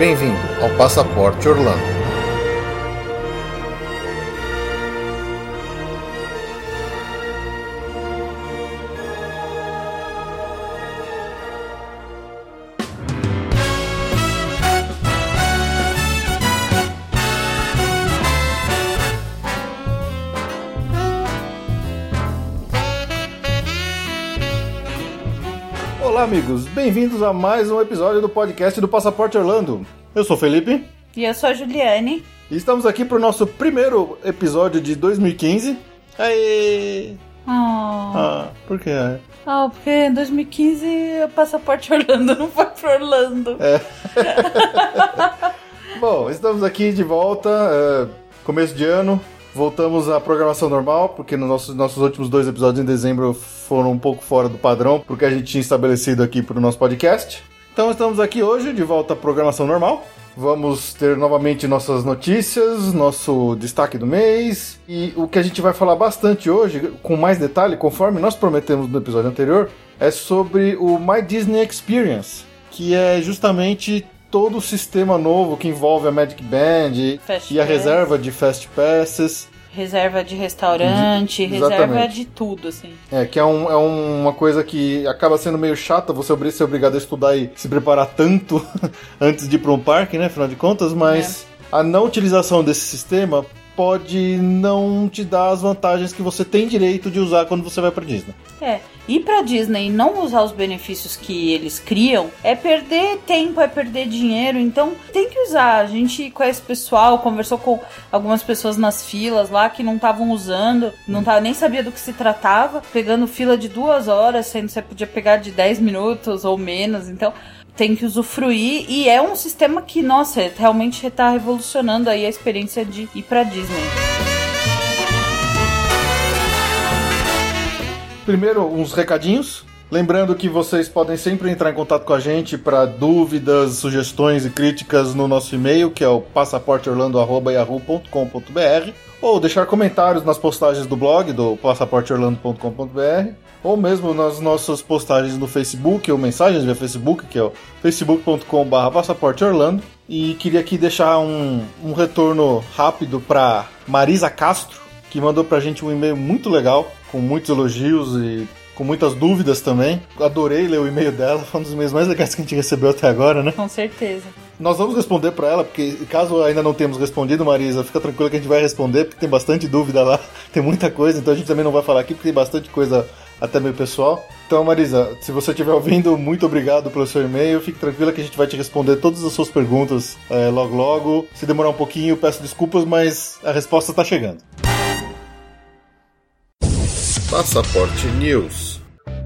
Bem-vindo ao Passaporte Orlando. Olá, amigos. Bem-vindos a mais um episódio do podcast do Passaporte Orlando. Eu sou o Felipe E eu sou a Juliane. e estamos aqui para o nosso primeiro episódio de 2015. Aê! Oh, Ah, por quê? oh, porque em 2015 o passaporte Orlando não foi pra Orlando. É. Bom, estamos aqui de volta, é, começo de ano. Voltamos à programação normal, porque nos nossos, nossos últimos dois episódios em dezembro foram um pouco fora do padrão, porque a gente tinha estabelecido aqui para o nosso podcast. Então estamos aqui hoje, de volta à programação normal. Vamos ter novamente nossas notícias, nosso destaque do mês e o que a gente vai falar bastante hoje, com mais detalhe, conforme nós prometemos no episódio anterior, é sobre o My Disney Experience, que é justamente todo o sistema novo que envolve a Magic Band Fast e a Pass. reserva de Fast Passes. Reserva de restaurante, De- reserva de tudo, assim. É, que é, um- é um- uma coisa que acaba sendo meio chata você ser obrigado a estudar e se preparar tanto antes de ir para um parque, né? Afinal de contas, mas a não utilização desse sistema pode não te dar as vantagens que você tem direito de usar quando você vai para Disney. É, ir pra Disney e não usar os benefícios que eles criam é perder tempo, é perder dinheiro. Então tem que usar. A gente conhece pessoal, conversou com algumas pessoas nas filas lá que não estavam usando, não tava, nem sabia do que se tratava, pegando fila de duas horas, sendo que você podia pegar de 10 minutos ou menos. Então tem que usufruir e é um sistema que, nossa, realmente está revolucionando aí a experiência de ir pra Disney. Primeiro, uns recadinhos. Lembrando que vocês podem sempre entrar em contato com a gente para dúvidas, sugestões e críticas no nosso e-mail, que é o passaporteorlando.yahoo.com.br, ou deixar comentários nas postagens do blog do passaporteorlando.com.br, ou mesmo nas nossas postagens no Facebook ou mensagens via Facebook, que é o facebook.com.br passaporteorlando. E queria aqui deixar um, um retorno rápido para Marisa Castro, que mandou pra gente um e-mail muito legal, com muitos elogios e com muitas dúvidas também. Adorei ler o e-mail dela, foi um dos e-mails mais legais que a gente recebeu até agora, né? Com certeza. Nós vamos responder pra ela, porque caso ainda não tenhamos respondido, Marisa, fica tranquila que a gente vai responder, porque tem bastante dúvida lá, tem muita coisa, então a gente também não vai falar aqui, porque tem bastante coisa até meio pessoal. Então, Marisa, se você estiver ouvindo, muito obrigado pelo seu e-mail. Fique tranquila que a gente vai te responder todas as suas perguntas eh, logo logo. Se demorar um pouquinho, peço desculpas, mas a resposta tá chegando. Passaporte News.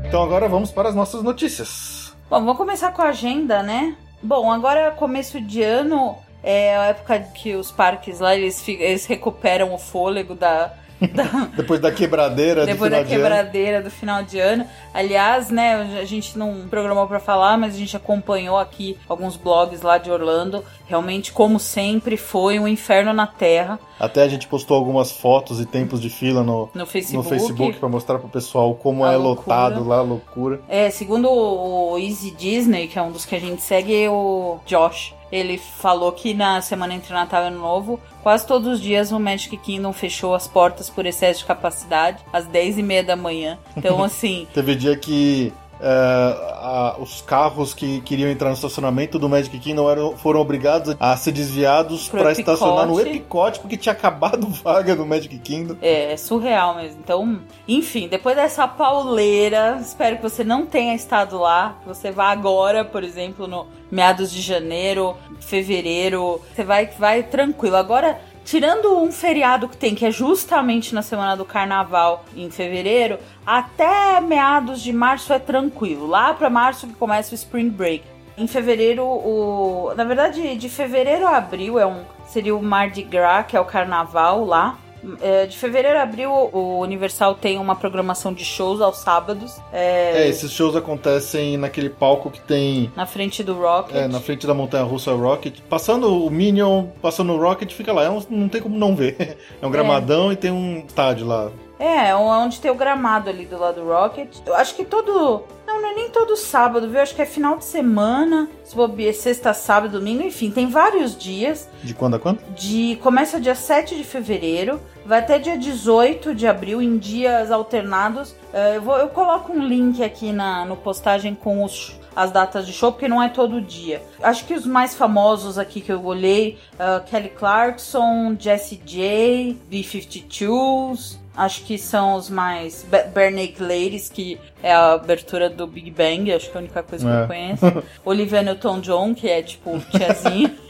Então agora vamos para as nossas notícias. Bom, vamos começar com a agenda, né? Bom, agora é começo de ano, é a época que os parques lá, eles, eles recuperam o fôlego da... da- Depois da quebradeira depois de da final ano. quebradeira do final de ano. Aliás, né, a gente não programou pra falar, mas a gente acompanhou aqui alguns blogs lá de Orlando. Realmente, como sempre, foi um inferno na Terra Até a gente postou algumas fotos e tempos de fila no, no Facebook. no Facebook para mostrar pro pessoal como é loucura. lotado lá, a loucura. É, segundo o Easy Disney, que é um dos que a gente segue, o Josh, ele falou que na semana entre Natal e Ano Novo, quase todos os dias o Magic Kingdom fechou as portas por excesso de capacidade, às 10 e meia da manhã. Então, assim, Teve dia que a- os carros que queriam entrar no estacionamento do Magic Kingdom eram, foram obrigados a ser desviados para estacionar no Epicote. Porque tinha acabado vaga no Magic Kingdom. é, é surreal mesmo. Então, enfim, depois dessa pauleira, espero que você não tenha estado lá, que você vá agora, por exemplo, no meados de janeiro, fevereiro, você vai, vai tranquilo. Agora, tirando um feriado que tem, que é justamente na semana do carnaval, em fevereiro, até meados de março é tranquilo. Lá para março que começa o Spring Break. Em fevereiro, o. Na verdade, de fevereiro a abril é um. Seria o Mardi Gras, que é o carnaval lá. É, de fevereiro a abril, o Universal tem uma programação de shows aos sábados. é, É, esses shows acontecem naquele palco que tem na frente do Rocket. é, na frente da montanha russa Rocket. Passando o Minion, passando o Rocket, fica lá. É um- não tem como não ver. É um gramadão e tem um estádio lá. É, onde tem o gramado ali do lado do Rocket. Eu acho que todo Não, não é nem todo sábado, viu? Acho que é final de semana. Se bobear, sexta, sábado, domingo, enfim, tem vários dias. De quando a quando? De começa dia 7 de fevereiro, vai até dia 18 de abril em dias alternados. Eh, eu, vou, eu coloco um link aqui na no postagem com os as datas de show, porque não é todo dia. Acho que os mais famosos aqui que eu olhei, uh, Kelly Clarkson, Jessie J, B-52s, acho que são os mais... Bernie Ladies, que é a abertura do Big Bang, acho que é a única coisa que É. eu conheço. Olivia Newton-John, que é tipo tiazinha.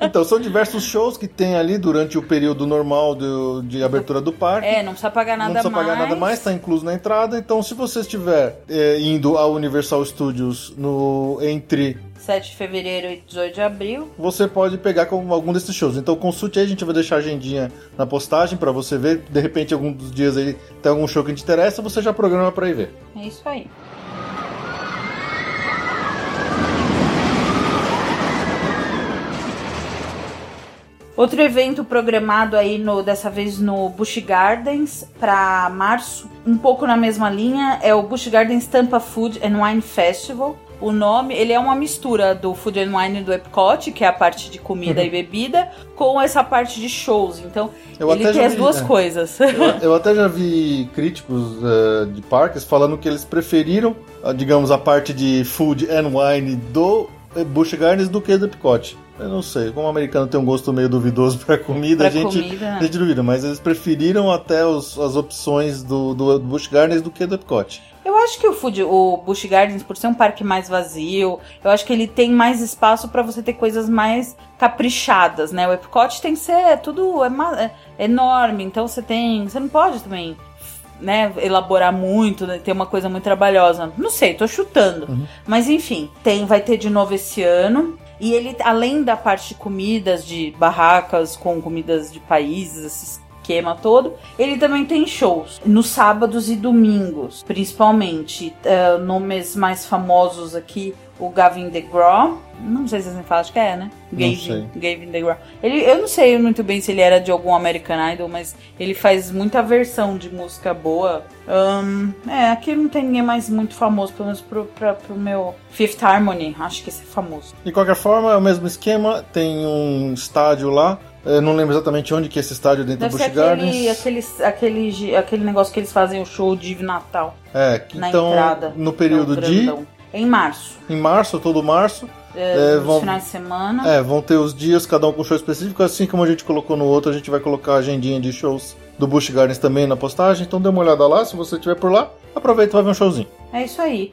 Então, são diversos shows que tem ali durante o período normal do- de abertura do parque. é, não precisa pagar nada não precisa mais. pagar nada mais, está incluso na entrada. Então, se você estiver é, indo ao Universal Studios no entre 7 de fevereiro e 18 de abril. você pode pegar com algum desses shows. Então consulte aí, a gente vai deixar a agendinha na postagem pra você ver. De repente, algum dos dias aí tem algum show que te interessa, você já programa pra ir ver. É isso aí. Outro evento programado aí no dessa vez no Busch Gardens para março, um pouco na mesma linha, é o Busch Gardens Tampa Food and Wine Festival. O nome, ele é uma mistura do Food and Wine do Epcot, que é a parte de comida e bebida, com essa parte de shows. Então, Eu ele tem as vi, duas é. coisas. Eu, eu até já vi críticos eh, de parques falando que eles preferiram, digamos, a parte de food and wine do eh, Busch Gardens do que do Epcot. Eu não sei, como o americano tem um gosto meio duvidoso pra comida, Pra a gente, comida. a gente duvida, mas eles preferiram até os- as opções do, do Busch Gardens do que do Epcot. Eu acho que o Food, o Busch Gardens, por ser um parque mais vazio, eu acho que ele tem mais espaço pra você ter coisas mais caprichadas, né? O Epcot tem que ser tudo é, é enorme, então você tem, você não pode também, né, elaborar muito, né, ter uma coisa muito trabalhosa. Não sei, tô chutando. Mas enfim, tem, vai ter de novo esse ano. E ele, além da parte de comidas, de barracas com comidas de países, esse esquema todo, ele também tem shows nos sábados e domingos, principalmente. eh, nomes mais famosos aqui, o Gavin DeGraw. Não sei se assim fala, acho que é, né? Gavin. Gavin DeGraw. Ele, eu não sei muito bem se ele era de algum American Idol, mas ele faz muita versão de música boa. Ahn, é, aqui não tem ninguém mais muito famoso, pelo menos pro, pra, pro meu Fifth Harmony. Acho que esse é famoso. De qualquer forma, é o mesmo esquema, tem um estádio lá, eu não lembro exatamente onde que é esse estádio dentro Deve do Busch Gardens. aquele, aquele, aquele negócio que eles fazem o show de Natal É, que na então entrada. no período é o de. Em março. em março, todo março, É, É, vão- finais de semana. É, vão ter os dias, cada um com show específico, assim como a gente colocou no outro, a gente vai colocar a agendinha de shows do Busch Gardens também na postagem, então dê uma olhada lá, se você estiver por lá, aproveita e vai ver um showzinho. É isso aí.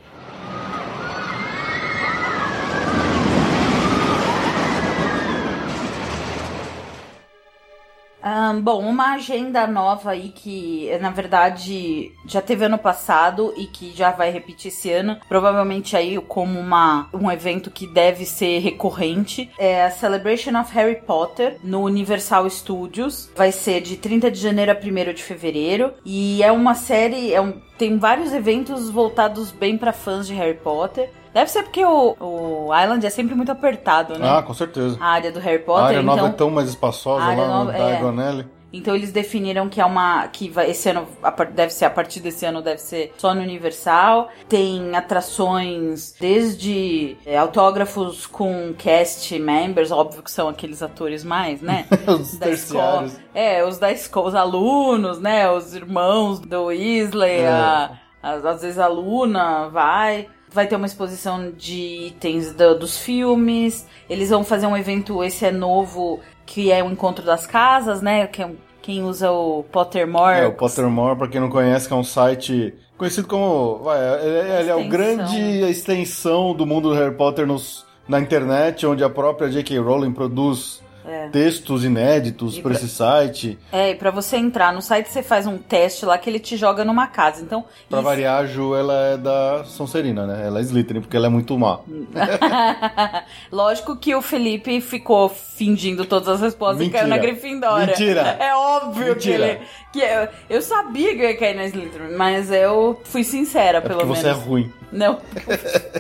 Ahn, bom, uma agenda nova aí que, na verdade, já teve ano passado e que já vai repetir esse ano. Provavelmente aí como uma, um evento que deve ser recorrente. É a Celebration of Harry Potter no Universal Studios. Vai ser de 30 de janeiro a 1 de fevereiro. E é uma série, é um, tem vários eventos voltados bem pra fãs de Harry Potter. Deve ser porque o, o Island é sempre muito apertado, né? Ah, com certeza. A área do Harry A Potter, área então... nova é tão mais espaçosa a lá no nova- é. Alley. Então eles definiram que é uma. que vai, esse ano a deve ser, a partir desse ano deve ser só no Universal. Tem atrações desde é, autógrafos com cast members, óbvio que são aqueles atores mais, né? Os da escola. terciários. É, os da escola, os alunos, né? Os irmãos do Weasley, É. a, às vezes a aluna vai. Vai ter uma exposição de itens do- dos filmes. Eles vão fazer um evento, esse é novo, que é o Encontro das Casas, né? Que é um- quem usa o Pottermore. É, o Pottermore, pra quem não conhece, que é um site conhecido como. Vai, ele, ele é o grande extensão do mundo do Harry Potter nos, na internet, onde a própria J.K. Rowling produz É. textos inéditos pra pra- esse site. É, e pra você entrar no site, você faz um teste lá que ele te joga numa casa. Então, Pra isso- variar, a Ju, ela é da Sonserina, né? Ela é Slytherin, porque ela é muito má. Lógico que o Felipe ficou fingindo todas as respostas e caiu na Mentira. Grifindória. Mentira. É óbvio Mentira. que ele. Que eu, eu sabia que eu ia cair na Slytherin, mas eu fui sincera, É pelo menos. você é ruim. Não.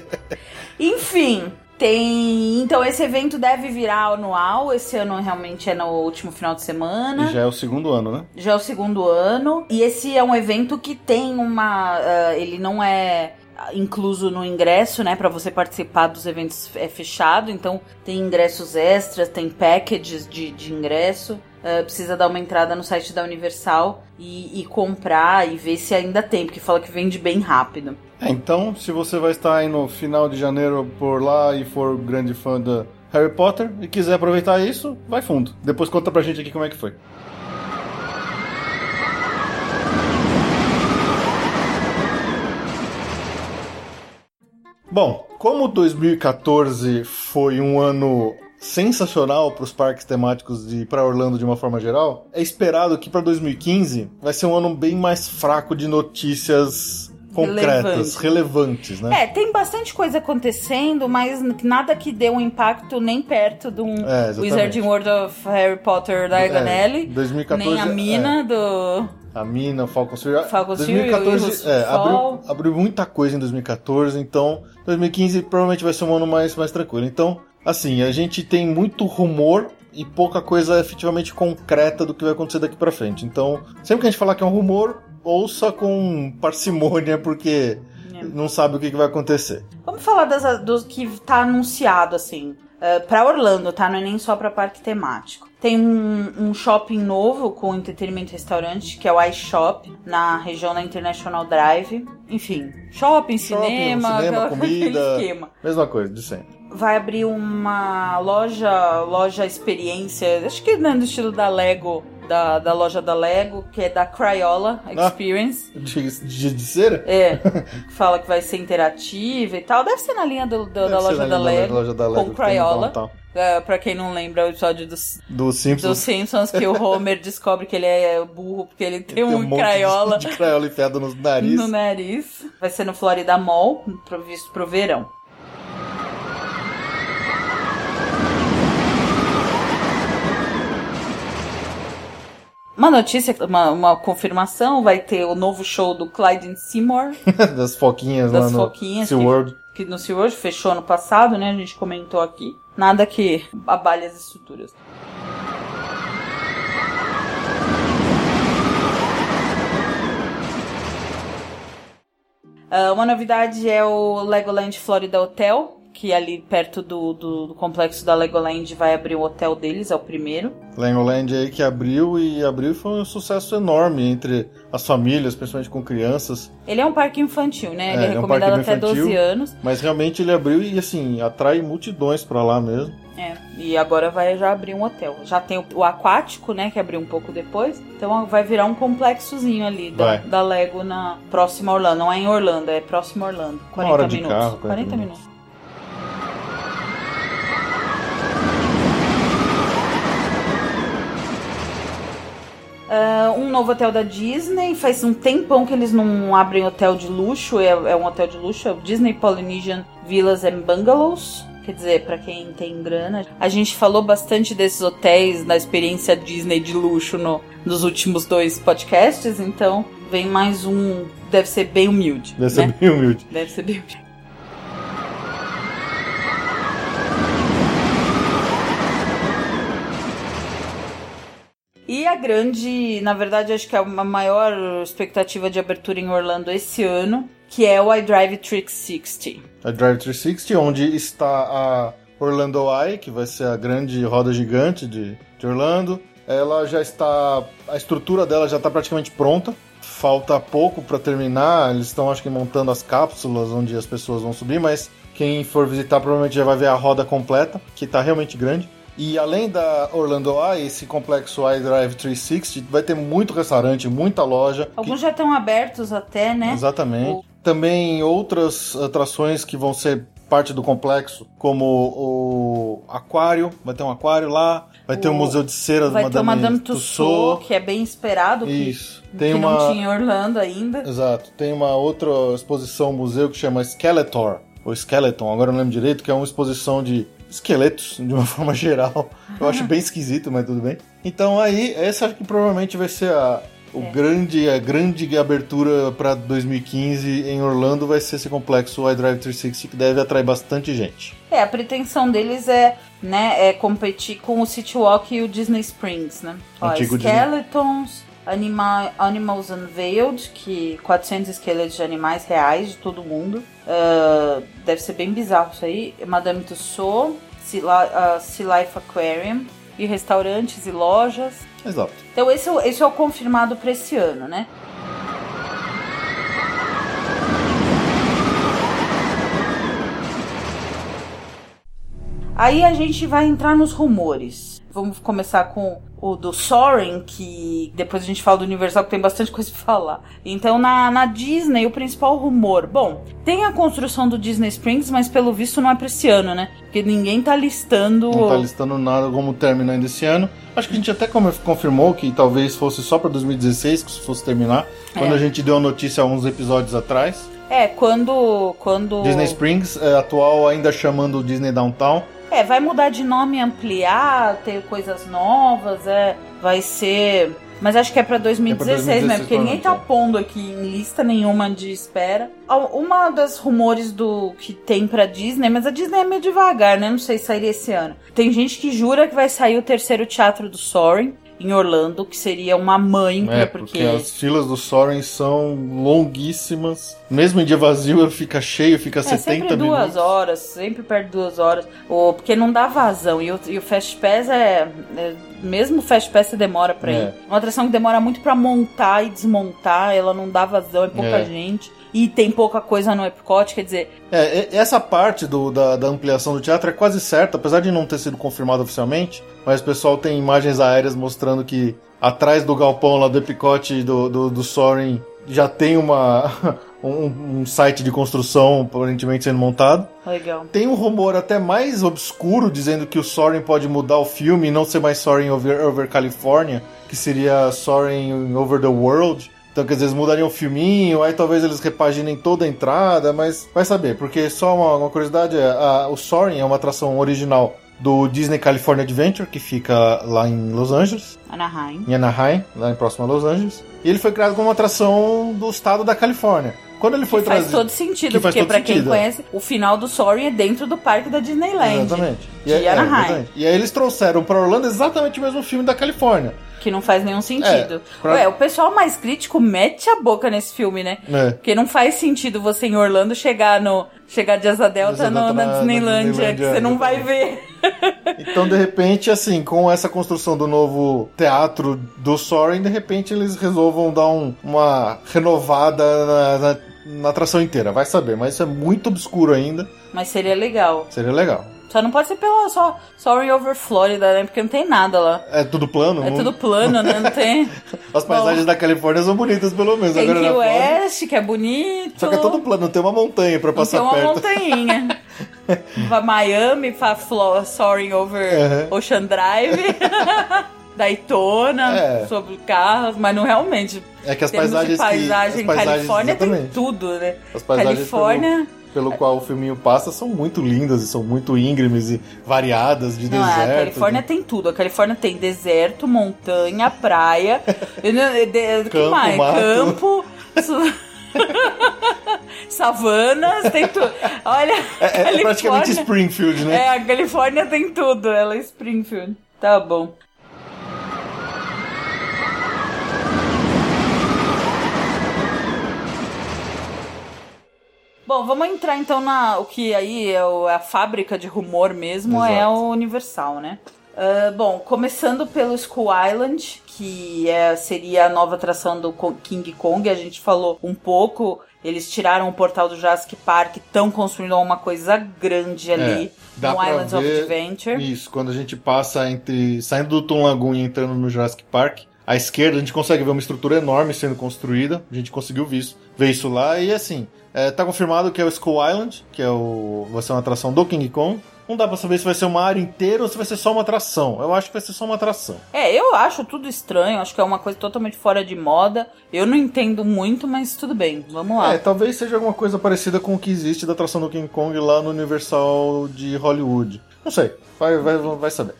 Enfim, tem. Então esse evento deve virar anual. Esse ano realmente é no último final de semana. E já é o segundo ano, né? Já é o segundo ano. E esse é um evento que tem uma. ah, ele não é incluso no ingresso, né, para você participar dos eventos é fechado, então tem ingressos extras, tem packages de, de ingresso. Uh, precisa dar uma entrada no site da Universal e, e, comprar e ver se ainda tem, porque fala que vende bem rápido. É, então, se você vai estar aí no final de janeiro por lá e for grande fã da Harry Potter e quiser aproveitar isso, vai fundo. Depois conta pra gente aqui como é que foi. Bom, como 2014 foi um ano sensacional para os parques temáticos e para Orlando de uma forma geral, é esperado que para 2015 vai ser um ano bem mais fraco de notícias concretas, Relevante. relevantes, né? É, tem bastante coisa acontecendo, mas nada que dê um impacto nem perto do um é, Wizarding World of Harry Potter da Eganelli, é, 2014, nem a mina é. do a Mina, o Falcon Fury. Falcon 2014 é, abriu, abriu muita coisa em 2014, então 2015 provavelmente vai ser um ano mais, mais tranquilo. Então, assim, a gente tem muito rumor e pouca coisa efetivamente concreta do que vai acontecer daqui para frente. Então, sempre que a gente falar que é um rumor, ouça com parcimônia, porque é. não sabe o que, que, vai acontecer. Vamos falar das, do que tá anunciado, assim. Uh, para Orlando, tá? Não é nem só para parque temático. Tem um, um, shopping novo com entretenimento e restaurante, que é o iShop, na região da International Drive. Enfim, shopping, shopping cinema, cinema comida, esquema. Mesma coisa, de sempre. Vai abrir uma loja, loja experiência, acho que né, no estilo da Lego, da, da loja da Lego, que é da Crayola ah, Experience. Ah, de, de, de cera? É. fala que vai ser interativa e tal. Deve ser na linha do, do da, loja da, Lego, loja da Lego. Com Crayola. Uh, pra quem não lembra, o episódio dos, do Simpsons. dos Simpsons, que o Homer descobre que ele é burro porque ele tem, tem um, um craiola. De, de craiola enfiado no nariz. No nariz. Vai ser no Florida Mall, previsto pro verão. Uma notícia, uma, uma confirmação, vai ter o novo show do Clyde Seymour. das foquinhas das lá foquinhas no SeaWorld. Que, que no SeaWorld fechou ano passado, né? A gente comentou aqui. Nada que abale as estruturas. Uh, uma novidade é o Legoland Florida Hotel, que ali perto do, do, do, complexo da Legoland vai abrir o hotel deles, é o primeiro. Legoland aí que abriu e abriu foi um sucesso enorme entre as famílias, principalmente com crianças. Ele é um parque infantil, né? É, ele é, é recomendado um até infantil, 12 anos. Mas realmente ele abriu e assim, atrai multidões para lá mesmo. É, e agora vai já abrir um hotel. Já tem o, o, aquático, né, que abriu um pouco depois. Então vai virar um complexozinho ali da, da Lego na próxima Orlando. Não é em Orlando, é próximo Orlando. 40 Uma hora minutos. Carro, 40, 40 minutos. minutos. Uh, um novo hotel da Disney. Faz um tempão que eles não abrem hotel de luxo. É, é um hotel de luxo, é o Disney Polynesian Villas and Bungalows. Quer dizer, para quem tem grana. A gente falou bastante desses hotéis na experiência Disney de luxo no, nos últimos dois podcasts, então vem mais um. Deve ser bem humilde. Deve né? ser bem humilde. Deve ser bem humilde. E a grande, na verdade, acho que é a maior expectativa de abertura em Orlando esse ano, que é o iDrive 360. iDrive 360, onde está a Orlando Eye, que vai ser a grande roda gigante de, de Orlando. Ela já está, a estrutura dela já está praticamente pronta. Falta pouco para terminar. Eles estão, acho que, montando as cápsulas onde as pessoas vão subir, mas quem for visitar provavelmente já vai ver a roda completa, que está realmente grande. E além da Orlando Eye, esse complexo iDrive 360 vai ter muito restaurante, muita loja. Alguns que... já estão abertos até, né? Exatamente. O... Também outras atrações que vão ser parte do complexo, como o aquário, vai ter um aquário lá, vai o... ter o Museu de Cera vai do Madame, ter o Madame Tussauds, que é bem esperado, Isso. Que, tem que uma... não tinha em Orlando ainda. Exato. Tem uma outra exposição, museu que chama Skeletor, ou Skeleton, agora não lembro direito, que é uma exposição de esqueletos, de uma forma geral. Eu acho bem esquisito, mas tudo bem. Então aí, essa acho que provavelmente vai ser a, o é. grande, a grande abertura para 2015 em Orlando vai ser esse complexo iDrive 360 que deve atrair bastante gente. É, a pretensão deles é, né, é competir com o City Walk e o Disney Springs, né? Ó, Skeletons, Anima Animals Unveiled, que 400 esqueletos de animais reais de todo mundo. Uh, deve ser bem bizarro isso aí. Madame Tussauds, Sea, uh, sea Life Aquarium e restaurantes e lojas. Exato. Então esse, é esse é o confirmado para esse ano, né? Aí a gente vai entrar nos rumores. Vamos começar com o do Soren, que depois a gente fala do Universal, que tem bastante coisa pra falar. Então, na, na Disney, o principal rumor. Bom, tem a construção do Disney Springs, mas pelo visto não é pra esse ano, né? Porque ninguém tá listando. Não tá listando nada como término ainda esse ano. Acho que a gente até confirmou que talvez fosse só pra 2016 que isso fosse terminar. É. Quando a gente deu a notícia há uns episódios atrás. É, quando. quando... Disney Springs, é, atual ainda chamando Disney Downtown. É, vai mudar de nome, ampliar, ter coisas novas, é, vai ser. Mas acho que é pra 2016, é pra 2016 mesmo, porque ninguém tá pondo aqui em lista nenhuma de espera. Uma das rumores do que tem pra Disney, mas a Disney é meio devagar, né? Não sei se sairia esse ano. Tem gente que jura que vai sair o terceiro teatro do Soaring em Orlando, que seria uma mãe, é, porque... porque as filas do Soren são longuíssimas. Mesmo em dia vazio, fica cheio, fica é, 70 sempre minutos. duas horas, sempre perto de duas horas. Ou, porque não dá vazão. E o, e o Fast Pass é, é mesmo o Fast Pass demora pra é. ir. Uma atração que demora muito para montar e desmontar, ela não dá vazão, é pouca é. gente. E tem pouca coisa no Epcot, quer dizer. É, essa parte do, da, da, ampliação do teatro é quase certa, apesar de não ter sido confirmado oficialmente. Mas o pessoal tem imagens aéreas mostrando que atrás do galpão lá do Epcot do, do, do Soaring já tem uma. Um, um, site de construção aparentemente sendo montado. Legal. Tem um rumor até mais obscuro dizendo que o Soaring pode mudar o filme e não ser mais Soaring over, over California, que seria Soaring over the World. Então, dizer, eles mudariam o filminho, aí talvez eles repaginem toda a entrada, mas vai saber, porque só uma, uma curiosidade, é, a, o Soaring é uma atração original do Disney California Adventure, que fica lá em Los Angeles. Anaheim. Em Anaheim, lá em próximo a Los Angeles. E ele foi criado como uma atração do estado da Califórnia. Quando ele foi trazido. Faz todo sentido, porque para quem conhece, o final do Soaring é dentro do parque da Disneyland. Exatamente. De e, é, Anaheim. É, e aí eles trouxeram para Orlando exatamente o mesmo filme da Califórnia. Que não faz nenhum sentido. É, pra... Ué, o pessoal mais crítico mete a boca nesse filme, né? É. Porque não faz sentido você em Orlando chegar no. Chegar de Asa Delta no, na, Disneylandia, que você não vai ver. Então, de repente, assim, com essa construção do novo teatro do Soaring, de repente eles resolvam dar um, uma renovada na, na, na atração inteira. Vai saber, mas isso é muito obscuro ainda. Mas seria legal. Seria legal. Só não pode ser pela só Sorry Over Florida, né? Porque não tem nada lá. É tudo plano? É tudo plano, né? Não tem. As paisagens Bom, da Califórnia são bonitas, pelo menos. Tem Agora Key West, que é bonito. Só que é todo plano, não tem uma montanha pra passar perto. Tem uma montanha. Vai Miami, pra Soaring Over uhum. Ocean Drive. Daytona, é. sobre carros, mas não realmente. É que as paisagens. paisagem que, as paisagens, Califórnia exatamente. tem tudo, né? As paisagens Califórnia. Pelo pelo qual o filminho passa são muito lindas e são muito íngremes e variadas de Não, deserto. A Califórnia tem tudo. A Califórnia tem deserto, montanha, praia, de, campo, mais? Mato. campo. Savanas, tem tudo. Olha. É, é praticamente Springfield, né? É, a Califórnia tem tudo. Ela é Springfield. Tá bom. Bom, vamos entrar então na o que aí é, é a fábrica de rumor mesmo, Exato. é o Universal, né? Uh, bom, começando pelo Skull Island, que é, seria a nova atração do King Kong, a gente falou um pouco. Eles tiraram o portal do Jurassic Park, estão construindo uma coisa grande ali é, no Islands of Adventure. Isso, quando a gente passa entre. saindo do Tom Lagoon e entrando no Jurassic Park, à esquerda a gente consegue ver uma estrutura enorme sendo construída. A gente conseguiu ver isso, ver isso lá e assim. É, tá confirmado que é o Skull Island, que é o, vai ser uma atração do King Kong. Não dá pra saber se vai ser uma área inteira ou se vai ser só uma atração. Eu acho que vai ser só uma atração. É, eu acho tudo estranho. Acho que é uma coisa totalmente fora de moda. Eu não entendo muito, mas tudo bem. Vamos lá. É, talvez seja alguma coisa parecida com o que existe da atração do King Kong lá no Universal de Hollywood. Não sei. Vai, vai, vai saber.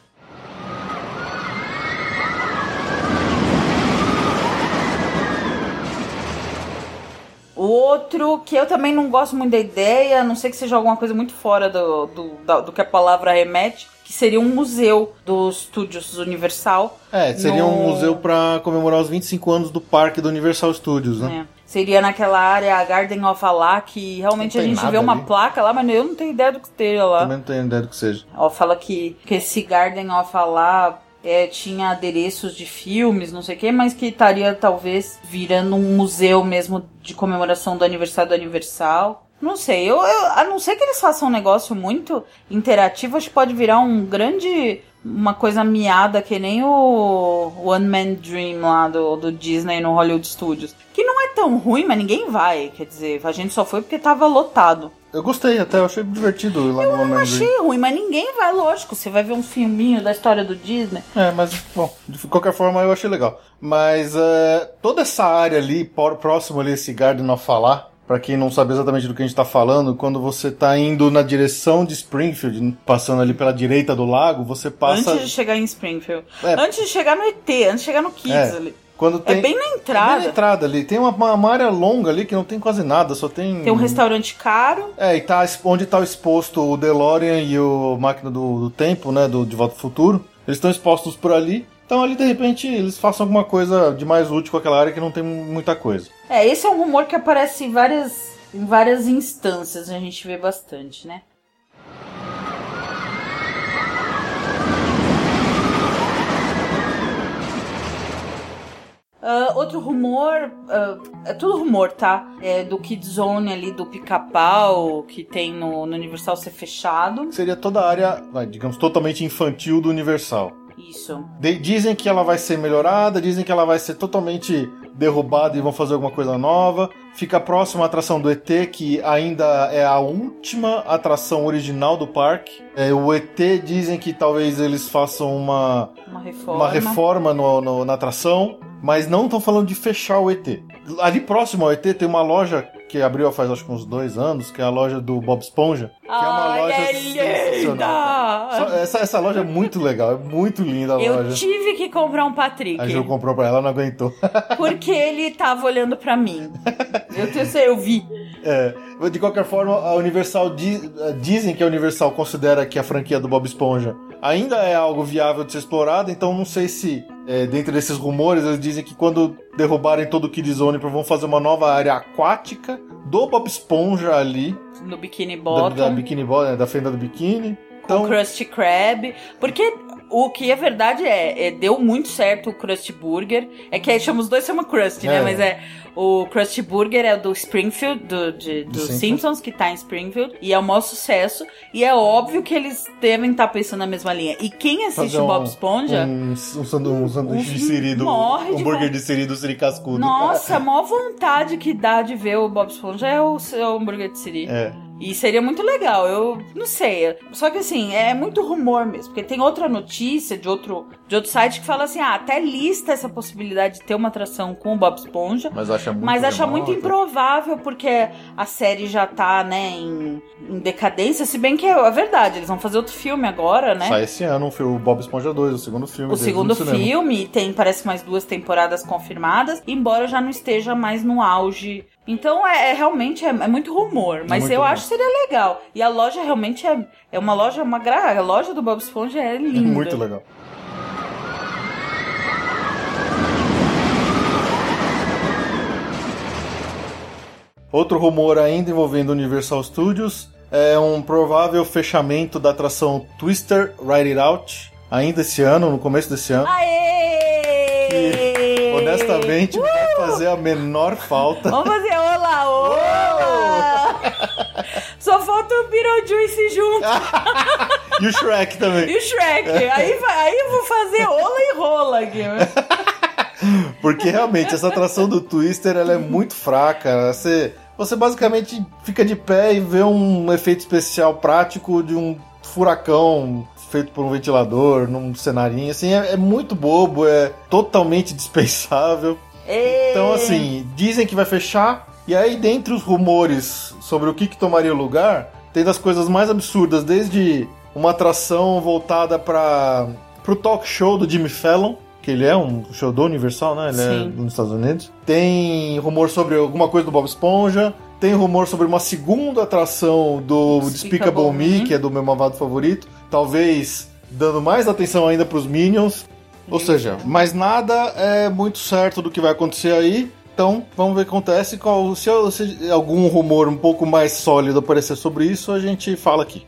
Outro, que eu também não gosto muito da ideia, a não sei que seja alguma coisa muito fora do, do, do que a palavra remete, que seria um museu dos estúdios Universal. É, seria no... um museu para comemorar os 25 anos do parque do Universal Studios, né? É. Seria naquela área Garden of Allah, que realmente a gente vê uma ali. placa lá, mas eu não tenho ideia do que esteja lá. Também não tenho ideia do que seja. Ó, fala que, que esse Garden of Allah é, tinha adereços de filmes, não sei o que, mas que estaria talvez virando um museu mesmo de comemoração do aniversário do Universal. Não sei, eu, eu, a não ser que eles façam um negócio muito interativo, acho que pode virar um grande. Uma coisa miada que nem o One Man Dream lá do, do Disney no Hollywood Studios. Que não é tão ruim, mas ninguém vai. Quer dizer, a gente só foi porque tava lotado. Eu gostei até, eu achei divertido ir lá no Eu One não Man Dream. achei ruim, mas ninguém vai, lógico. Você vai ver um filminho da história do Disney. É, mas, bom, de qualquer forma eu achei legal. Mas é, toda essa área ali, por- próximo ali, esse Garden of Falar, pra quem não sabe exatamente do que a gente tá falando, quando você tá indo na direção de Springfield, passando ali pela direita do lago, você passa... Antes de chegar em Springfield. É. Antes de chegar no ET, antes de chegar no Kids É. ali. Quando É tem... bem na É bem entrada. na entrada ali. Tem uma, uma- área longa ali que não tem quase nada, só tem... Tem um restaurante caro. É, e tá onde tá exposto o DeLorean e o Máquina do, do Tempo, né, do De Volta ao Futuro. Eles estão expostos por ali. Então ali, de repente, eles façam alguma coisa de mais útil com aquela área que não tem muita coisa. É, esse é um rumor que aparece em várias, em várias instâncias, a gente vê bastante, né? Ah, outro rumor, ah, é tudo rumor, tá? É do Kid Zone ali, do pica-pau, que tem no, no Universal ser fechado. Seria toda a área, vai, digamos, totalmente infantil do Universal. Isso. De- dizem que ela vai ser melhorada, dizem que ela vai ser totalmente derrubada e vão fazer alguma coisa nova. Fica próxima à atração do ET, que ainda é a última atração original do parque. É, o ET dizem que talvez eles façam uma, Uma reforma. uma reforma no- no- na atração, mas não estão falando de fechar o ET. Ali próximo ao ET tem uma loja que abriu faz acho que uns dois anos, que é a loja do Bob Esponja, que é uma Ai, loja é sensacional. linda! Essa, essa loja é muito legal, é muito linda a Eu loja. tive que comprar um Patrick. A Ju comprou pra ela, não aguentou. Porque ele tava olhando pra mim. Eu, tenho certeza, eu vi. É, de qualquer forma, a Universal di- dizem que a Universal considera que a franquia do Bob Esponja ainda é algo viável de ser explorado, então não sei se é, dentro desses rumores eles dizem que quando derrubarem todo o Kid Zone vão fazer uma nova área aquática do Bob Esponja ali, No Bikini da, Bottom. da Bikini Bottom, né, da fenda do biquíni. com Então, o Krusty Krab. Porque o que é verdade é, é, deu muito certo o Krusty Burger. É que aí chama os dois chama Krusty, né? É. Mas é o Krusty Burger é do Springfield, do, de, do Simpsons. Simpsons. que tá em Springfield. E é o maior sucesso. E é óbvio que eles devem estar pensando na mesma linha. E quem assiste o Bob um- Esponja. Um, um, sandu- um sanduíche de Um- siri do morre de hambúrguer von- de siri do siri cascudo. Nossa, a maior vontade que dá de ver o Bob Esponja é o seu hambúrguer de siri. É. E seria muito legal, eu não sei. Só que assim, é muito rumor mesmo. Porque tem outra notícia de outro, de outro site que fala assim: ah, até lista essa possibilidade de ter uma atração com o Bob Esponja. Mas acha muito Mas acha muito improvável porque a série já tá, né, em, em decadência. Se bem que é a verdade, eles vão fazer outro filme agora, né? Sai esse ano o Bob Esponja 2, o segundo filme. O segundo filme tem, parece mais duas temporadas confirmadas, embora já não esteja mais no auge. Então é, é realmente é, é muito rumor, mas muito eu rumor. acho que seria legal. E a loja realmente é, é uma loja, uma gra... a loja do Bob Esponja é É linda. muito legal. Outro rumor ainda envolvendo Universal Studios é um provável fechamento da atração Twister Ride It Out ainda esse ano, no começo desse ano. Aê! Que, honestamente, não vai fazer a menor falta. Vamos fazer olá, olá! Só falta o Beetlejuice junto E o Shrek também. e o Shrek. Aí, aí eu vou fazer ola e rola aqui. Porque realmente essa atração do Twister ela é muito fraca. Você, você basicamente fica de pé e vê um efeito especial prático de um furacão feito por um ventilador num cenarinho. Assim, é, é muito bobo, é totalmente dispensável. Então, assim, dizem que vai fechar. E aí, dentre os rumores sobre o que, que tomaria lugar, tem das coisas mais absurdas, desde uma atração voltada para o talk show do Jimmy Fallon, que ele é um show do Universal, né? Ele Sim. é nos Estados Unidos. Tem rumor sobre alguma coisa do Bob Esponja. Tem rumor sobre uma segunda atração do Despicable Despicable Me, Me. que é do meu malvado favorito. Talvez dando mais atenção ainda pros Minions. Ou seja, mais nada é muito certo do que vai acontecer aí. Então, vamos ver o que acontece. Se algum rumor um pouco mais sólido aparecer sobre isso, a gente fala aqui.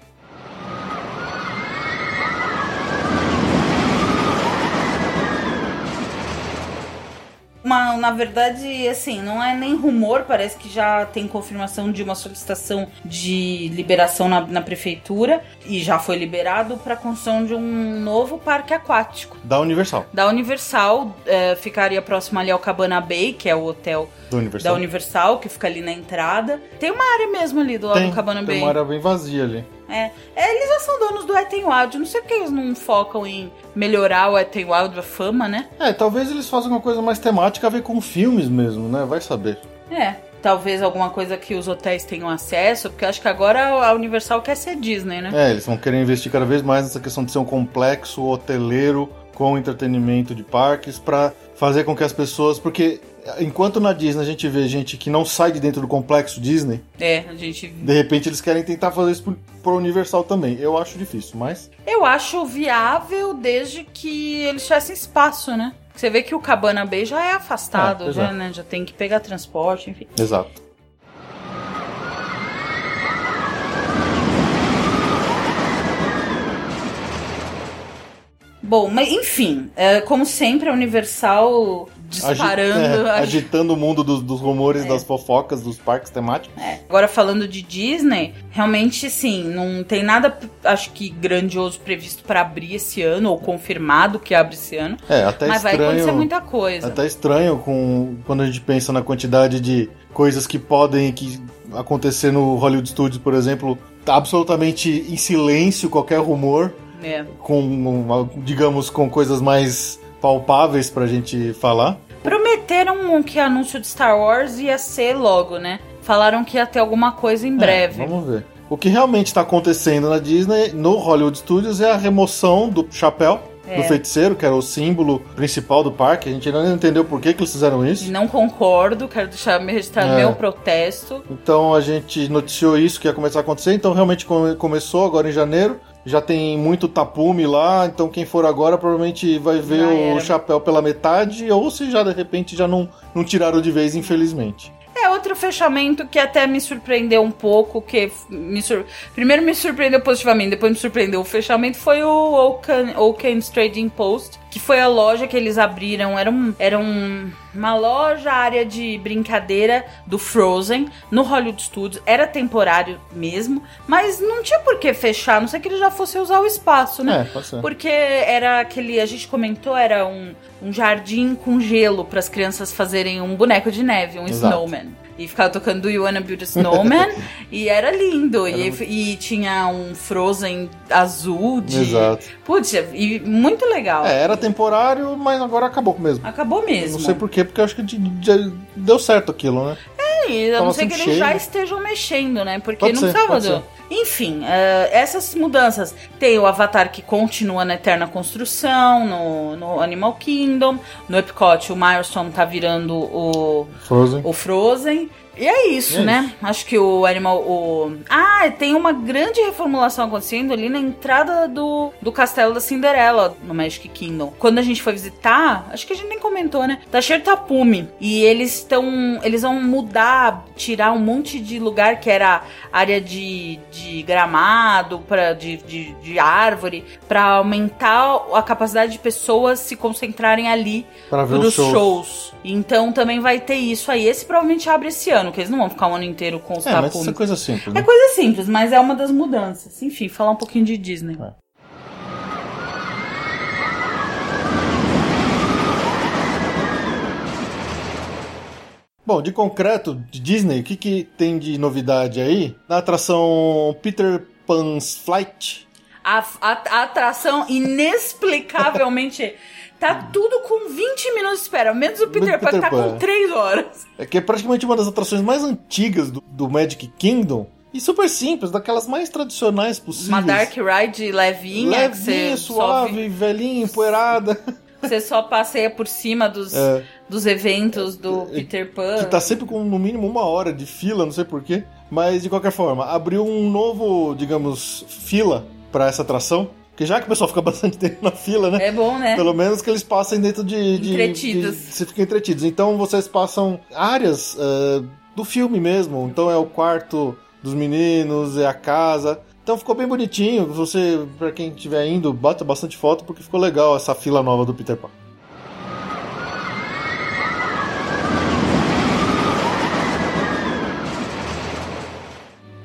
Uma, na verdade, assim, não é nem rumor, parece que já tem confirmação de uma solicitação de liberação na, na prefeitura e já foi liberado para a construção de um novo parque aquático. Da Universal. Da Universal, é, ficaria próximo ali ao Cabana Bay, que é o hotel Universal. da Universal, que fica ali na entrada. Tem uma área mesmo ali do lado tem, do Cabana tem Bay. uma área bem vazia ali. É. Eles já são donos do Wet n Wild. Não sei por que eles não focam em melhorar o Wet n Wild, a fama, né? É, talvez eles façam uma coisa mais temática a ver com filmes mesmo, né? Vai saber. É. Talvez alguma coisa que os hotéis tenham acesso, porque acho que agora a Universal quer ser Disney, né? É, eles vão querer investir cada vez mais nessa questão de ser um complexo hoteleiro com entretenimento de parques para fazer com que as pessoas. Porque enquanto na Disney a gente vê gente que não sai de dentro do complexo Disney. É, a gente. De repente eles querem tentar fazer isso pro, Universal também. Eu acho difícil, mas. Eu acho viável desde que eles tivessem espaço, né? Você vê que o Cabana Bay já é afastado, É, já, né? Já tem que pegar transporte, enfim. Exato. Bom, mas enfim, é, como sempre, a Universal disparando. É, agi- agitando o mundo dos, dos rumores, das fofocas, dos parques temáticos. É, Agora falando de Disney, realmente sim, não tem nada, acho que grandioso previsto para abrir esse ano ou confirmado que abre esse ano, É, até mas vai estranho. acontecer muita coisa. Até estranho com quando a gente pensa na quantidade de coisas que podem que acontecer no Hollywood Studios, por exemplo, tá absolutamente em silêncio qualquer rumor, É. com digamos com coisas mais palpáveis pra gente falar. Prometeram que o anúncio de Star Wars ia ser logo, né? Falaram que ia ter alguma coisa em breve. É, vamos ver. O que realmente está acontecendo na Disney, no Hollywood Studios, é a remoção do chapéu É. do feiticeiro, que era o símbolo principal do parque. A gente ainda não entendeu por que, que eles fizeram isso. Não concordo, quero deixar registrado É. meu protesto. Então a gente noticiou isso que ia começar a acontecer. Então realmente come- começou agora em janeiro. Já tem muito tapume lá, então quem for agora provavelmente vai ver Já o era. chapéu pela metade, ou se já de repente já não, não tiraram de vez, infelizmente. É outro fechamento que até me surpreendeu um pouco, que me sur... primeiro me surpreendeu positivamente, depois me surpreendeu o fechamento foi o Oaken, Oaken's Trading Post, que foi a loja que eles abriram, era, um, era um, uma loja, área de brincadeira do Frozen no Hollywood Studios, era temporário mesmo, mas não tinha por que fechar, a não sei que eles já fossem usar o espaço, né? É, pode ser. Porque era aquele, a gente comentou, era um, um jardim com gelo para as crianças fazerem um boneco de neve, um Exato. snowman. E ficava tocando Do You Wanna Build a Snowman? e era lindo. Era e, muito- e tinha um Frozen azul de. Exato. Putz, e muito legal. É, era temporário, mas agora acabou mesmo. Acabou mesmo. Não sei porquê, porque eu acho que de- de- deu certo aquilo, né? E a não ser que eles já estejam mexendo, né? Porque Pode não ser, precisava do. ser. Enfim, eh, essas mudanças. Tem o Avatar que continua na eterna construção, no, no Animal Kingdom. No Epcot, o Milestone tá virando o, Frozen. o Frozen. E é isso, É né? Acho que o Animal. O... Ah, tem uma grande reformulação acontecendo ali na entrada do, do castelo da Cinderela, no Magic Kingdom. Quando a gente foi visitar, acho que a gente nem comentou, né? Tá cheio de tapume. E eles estão. Eles vão mudar, tirar um monte de lugar que era área de, de gramado, pra, de, de, de árvore, pra aumentar a capacidade de pessoas se concentrarem ali Pra ver os shows. shows. Então também vai ter isso aí. Esse provavelmente abre esse ano, que eles não vão ficar o ano inteiro com os É, mas tapumes. isso é coisa simples, É né? coisa simples, mas é uma das mudanças. Enfim, falar um pouquinho de Disney. É. Bom, de concreto, de Disney, o que, que tem de novidade aí? Na atração Peter Pan's Flight, A, a- a atração inexplicavelmente. Tá tudo com 20 minutos de espera. Menos o Peter Pan, que Peter tá Pan. com 3 horas. é que é praticamente uma das atrações mais antigas do, do Magic Kingdom. E super simples, daquelas mais tradicionais possíveis. Uma Dark Ride levinha, Levinha, suave, vi- velhinha, empoeirada. você só passeia por cima dos, É. dos eventos do Peter Pan. que tá sempre com no mínimo uma hora de fila, não sei porquê. Mas de qualquer forma, abriu um novo, digamos, fila para essa atração. Porque já que o pessoal fica bastante tempo na fila, né? É bom, né? Pelo menos que eles passem dentro de. de Entretidos. de- você fica entretidos. Então vocês passam áreas eh, do filme mesmo. Então é o quarto dos meninos, é a casa. Então ficou bem bonitinho. Você, pra quem estiver indo, bota bastante foto porque ficou legal essa fila nova do Peter Pan.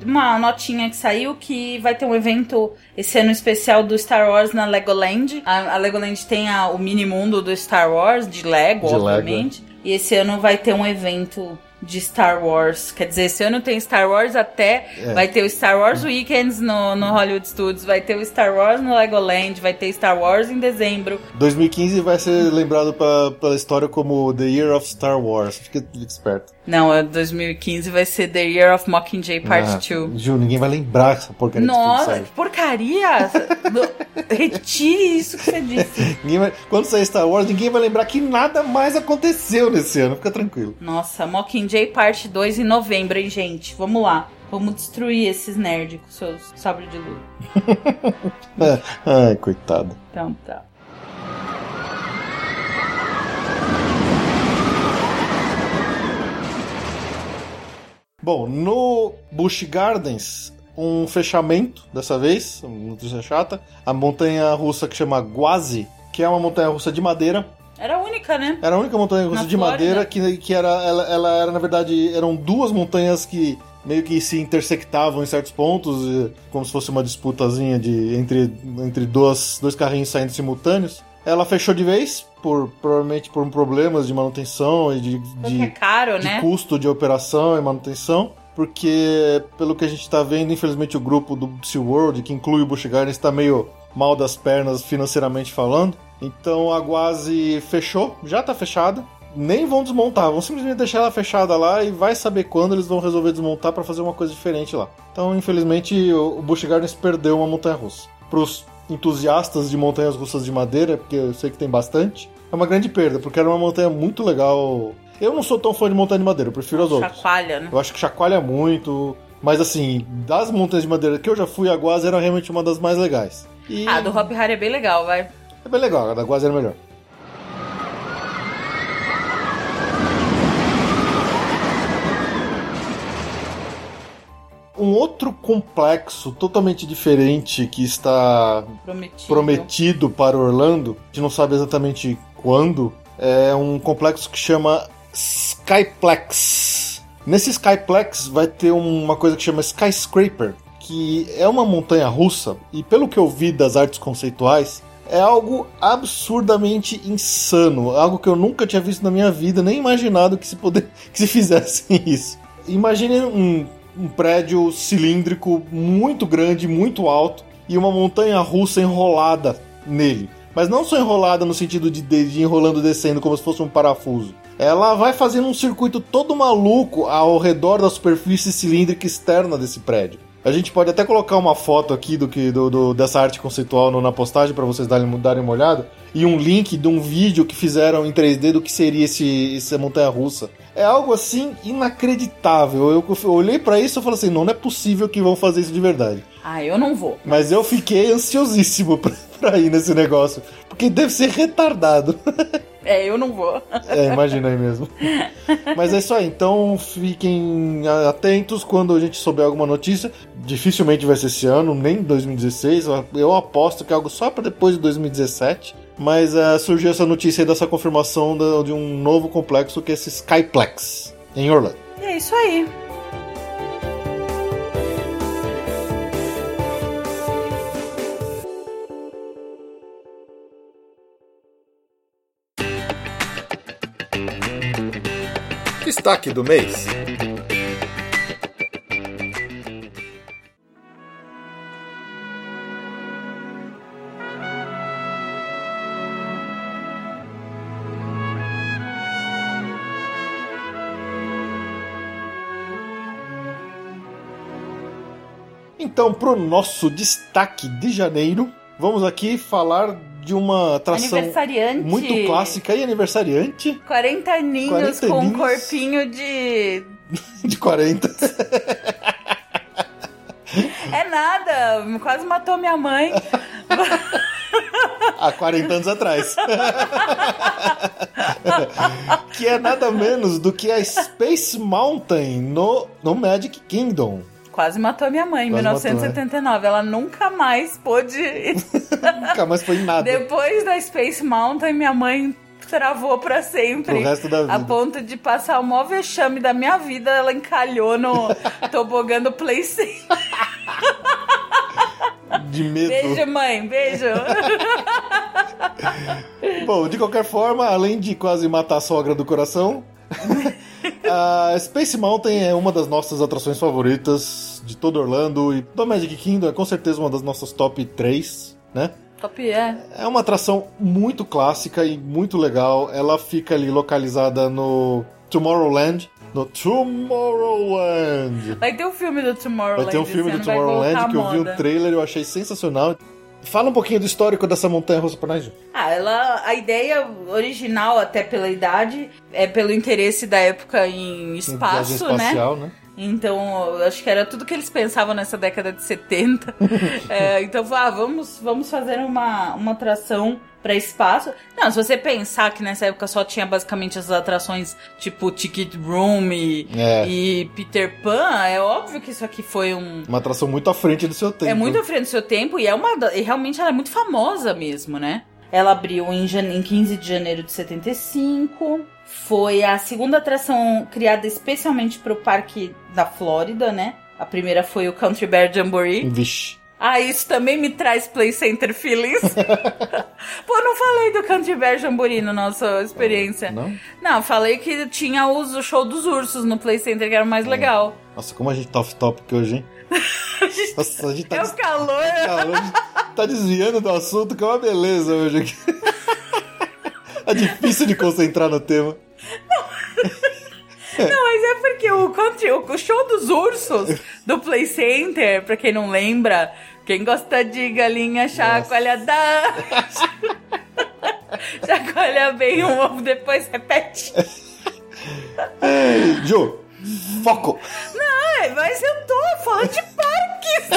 Uma notinha que saiu que vai ter um evento esse ano especial do Star Wars na Legoland. A, a Legoland tem a- o mini mundo do Star Wars, de Lego, De Lego, obviamente. E esse ano vai ter um evento de Star Wars. Quer dizer, esse ano tem Star Wars até. É. Vai ter o Star Wars Weekends no, no Hollywood Studios, vai ter o Star Wars no Legoland, vai ter Star Wars em dezembro. 2015 vai ser lembrado pra- pela história como The Year of Star Wars. Fica, fica esperto. Não, é 2015 vai ser The Year of Mockingjay Part Ah, 2. Ju, ninguém vai lembrar essa porcaria Nossa, que porcaria! Retire isso que você disse. Vai- Quando sair Star Wars, ninguém vai lembrar que nada mais aconteceu nesse ano. Fica tranquilo. Nossa, Mockingjay Parte 2 em novembro, hein, gente? Vamos lá. Vamos destruir esses nerds com seus sabres de luz. É. Ai, coitado. Então, tá. Bom, no Busch Gardens, um fechamento dessa vez, notícia chata. A montanha russa que chama Guazi, que é uma montanha russa de madeira. Era a única, né? Era a única montanha russa de madeira que, que era, ela, ela era, na verdade, eram duas montanhas que meio que se intersectavam em certos pontos, como se fosse uma disputazinha de, entre, entre duas, dois carrinhos saindo simultâneos. Ela fechou de vez, por, provavelmente por problemas de manutenção e de, Porque é de, caro, de né? custo de operação e manutenção. Porque, pelo que a gente está vendo, infelizmente o grupo do SeaWorld, que inclui o Busch Gardens, está meio mal das pernas financeiramente falando. Então a Guazi fechou, já está fechada. Nem vão desmontar, vão simplesmente deixar ela fechada lá e vai saber quando eles vão resolver desmontar para fazer uma coisa diferente lá. Então, infelizmente, o Busch Gardens perdeu uma montanha russa. Para os entusiastas de montanhas russas de madeira, porque eu sei que tem bastante, é uma grande perda, porque era uma montanha muito legal. Eu não sou tão fã de montanha de madeira, eu prefiro as outras. Chacoalha, né? Eu acho que chacoalha muito. Mas assim, das montanhas de madeira que eu já fui, a Guaz era realmente uma das mais legais. E Ah, do Hop Harry é bem legal, vai. É bem legal, a da Guaz era melhor. Um outro complexo totalmente diferente que está Prometido. prometido para Orlando, a gente não sabe exatamente quando, é um complexo que chama Skyplex. Nesse Skyplex vai ter uma coisa que chama Skyscraper, que é uma montanha russa, e pelo que eu vi das artes conceituais, é algo absurdamente insano, algo que eu nunca tinha visto na minha vida, nem imaginado que se, poder, que se fizessem isso. Imagine um, um prédio cilíndrico muito grande, muito alto, e uma montanha russa enrolada nele. Mas não só enrolada no sentido de, de, enrolando descendo como se fosse um parafuso. Ela vai fazendo um circuito todo maluco ao redor da superfície cilíndrica externa desse prédio. A gente pode até colocar uma foto aqui do que do, do- dessa arte conceitual no- na postagem para vocês darem, darem uma olhada e um link de um vídeo que fizeram em 3D do que seria esse, essa montanha russa. É algo assim inacreditável. Eu, eu olhei para isso e falei assim, não, não é possível que vão fazer isso de verdade. Ah, eu não vou. Mas eu fiquei ansiosíssimo pra, pra ir nesse negócio. Porque deve ser retardado. É, eu não vou. É, imagina aí mesmo. Mas é isso aí. Então fiquem atentos quando a gente souber alguma notícia. Dificilmente vai ser esse ano, nem 2016. Eu aposto que é algo só para depois de 2017. Mas eh, surgiu essa notícia aí dessa confirmação da- de um novo complexo que é esse Skyplex em Orlando. É isso aí. Destaque do mês. Então, pro nosso destaque de janeiro, vamos aqui falar de uma atração muito clássica e aniversariante 40 aninhos 40 com um aninhos. corpinho de. de 40. É nada, quase matou minha mãe. Há 40 anos atrás. que é nada menos do que a Space Mountain no, no Magic Kingdom. Quase matou minha mãe em 1979. Matou, né? Ela nunca mais pôde. nunca mais foi em nada. Depois da Space Mountain, minha mãe travou pra sempre. Pro resto da vida. A ponto de passar o maior vexame da minha vida, ela encalhou no tobogã do PlayStation. De medo. Beijo, mãe, beijo. Bom, de qualquer forma, além de quase matar a sogra do coração, a Space Mountain é uma das nossas atrações favoritas de todo Orlando e do Magic Kingdom é com certeza uma das nossas top 3, né? Top é. É uma atração muito clássica e muito legal. Ela fica ali localizada no Tomorrowland. No Tomorrowland. Vai ter um filme do Tomorrowland. Vai ter um filme do Tomorrowland que eu vi o trailer e eu achei sensacional. Fala um pouquinho do histórico dessa montanha russa pra nós. Ah, ela, a ideia original, até pela idade, é pelo interesse da época em espaço, em espacial, né? né? Então, acho que era tudo que eles pensavam nessa década de 70. é, então, ah, vamos, vamos fazer uma, uma atração para espaço. Não, se você pensar que nessa época só tinha basicamente as atrações tipo Ticket Room e, é. e Peter Pan, é óbvio que isso aqui foi um. Uma atração muito à frente do seu tempo. É muito à frente do seu tempo e é uma. E realmente ela é muito famosa mesmo, né? Ela abriu em, em 15 de janeiro de 75. Foi a segunda atração criada especialmente para o parque da Flórida, né? A primeira foi o Country Bear Jamboree. Vixe. Ah, isso também me traz Play Center feelings. Pô, não falei do Country Bear Jamboree na nossa experiência. Não? Não, falei que tinha o show dos ursos no Play Center, que era o mais é. legal. Nossa, como a gente tá off-topic hoje, hein? Nossa, a gente tá é o calor. É calor. tá desviando do assunto, que é uma beleza hoje aqui. é difícil de concentrar no tema. Não, mas é porque o, country, o show dos ursos do Play Center, pra quem não lembra, quem gosta de galinha chacoalha da. chacoalha bem um ovo, depois repete. Ei, Ju, foco! Não, mas eu tô falando de parques!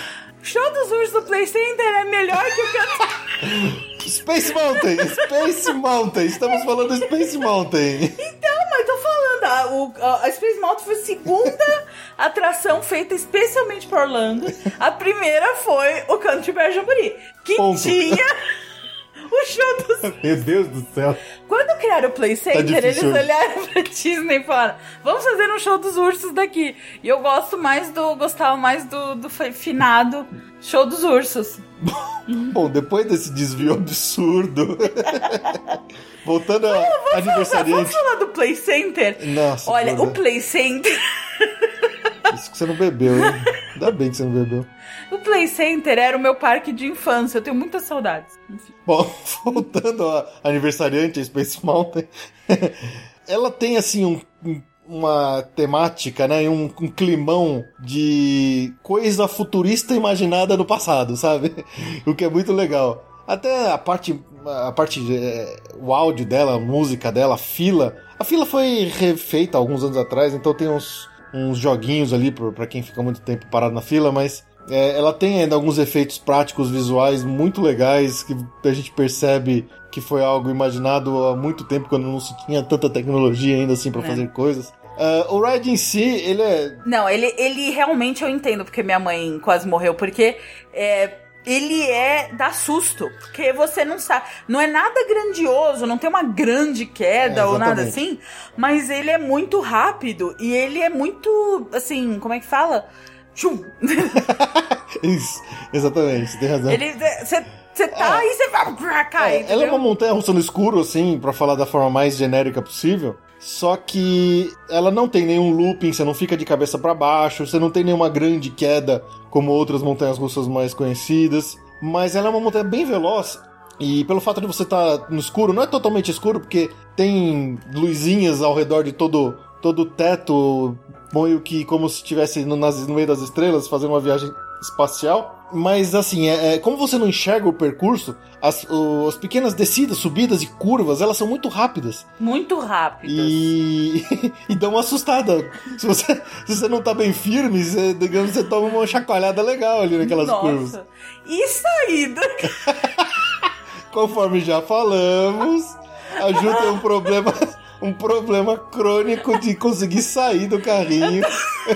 show dos ursos do Play Center é melhor que o canto. Space Mountain! Space Mountain! Estamos falando de Space Mountain. Então, mas tô falando, a, o, a Space Mountain foi a segunda atração feita especialmente para Orlando. A primeira foi o Country Bear Jamboree, que Ponto. tinha o show dos... Meu Deus do céu. Quando criaram o Play tá Center, tá eles olharam pra Disney e falaram: vamos fazer um show dos ursos daqui. E eu gosto mais do. Gostava mais do, do finado show dos ursos. Bom, depois desse desvio absurdo. Voltando ao aniversariante. Vamos falar do Play Center? Nossa. Olha, o Play Center. Isso que você não bebeu, hein? Ainda bem que você não bebeu. O Play Center era o meu parque de infância, eu tenho muitas saudades. Enfim. Bom, voltando ao aniversariante, a Space Mountain, ela tem assim um, uma temática, né? Um, um climão de coisa futurista imaginada no passado, sabe? O que é muito legal. Até a parte, a parte, é, o áudio dela, a música dela, a fila. A fila foi refeita alguns anos atrás, então tem uns, uns joguinhos ali para quem fica muito tempo parado na fila, mas é, ela tem ainda alguns efeitos práticos visuais muito legais que a gente percebe que foi algo imaginado há muito tempo quando não se tinha tanta tecnologia ainda assim para é. fazer coisas. Uh, o ride em si, ele é. Não, ele, ele realmente eu entendo porque minha mãe quase morreu, porque é, ele é dá susto, porque você não sabe, não é nada grandioso, não tem uma grande queda é, ou nada assim, mas ele é muito rápido e ele é muito assim, como é que fala? Tchum. Isso, exatamente, você tem razão. Ele. Você tá é. e você vai. Cai, é, ela é uma montanha russa no escuro, assim, para falar da forma mais genérica possível. Só que ela não tem nenhum looping, você não fica de cabeça para baixo, você não tem nenhuma grande queda como outras montanhas russas mais conhecidas. Mas ela é uma montanha bem veloz. E pelo fato de você estar tá no escuro, não é totalmente escuro, porque tem luzinhas ao redor de todo, todo o teto, meio que como se estivesse no, no meio das estrelas, fazendo uma viagem espacial. Mas assim, é, é, como você não enxerga o percurso, as, o- as pequenas descidas, subidas e curvas, elas são muito rápidas. Muito rápido. E, e dá uma assustada. Se você, se você não tá bem firme, você, digamos, você toma uma chacoalhada legal ali naquelas curvas. Nossa. E saída? Conforme já falamos, a Ju tem um problema, um problema crônico de conseguir sair do carrinho. Eu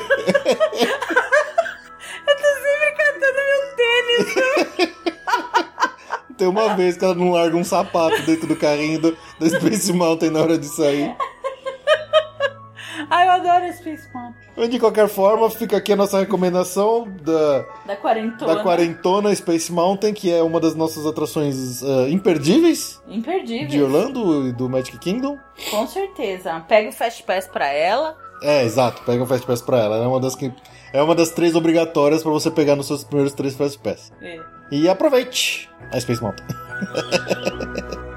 tô sempre cantando meu tênis. Tem uma vez que ela não larga um sapato dentro do carrinho do, do Space Mountain na hora de sair. Ai, eu adoro Space Mountain. De qualquer forma, fica aqui a nossa recomendação da, Da quarentona. da quarentona Space Mountain, que é uma das nossas atrações ah, imperdíveis Imperdível. de Orlando e do Magic Kingdom. Com certeza. Pega o Fast Pass pra ela. É, exato, pega um Fast Pass pra ela. É uma das, que, é uma das três obrigatórias pra você pegar nos seus primeiros três Fast Pass. É. E aproveite a Space Mountain.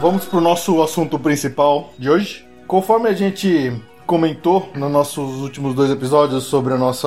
Vamos pro nosso assunto principal de hoje. Conforme a gente comentou nos nossos últimos dois episódios sobre o nosso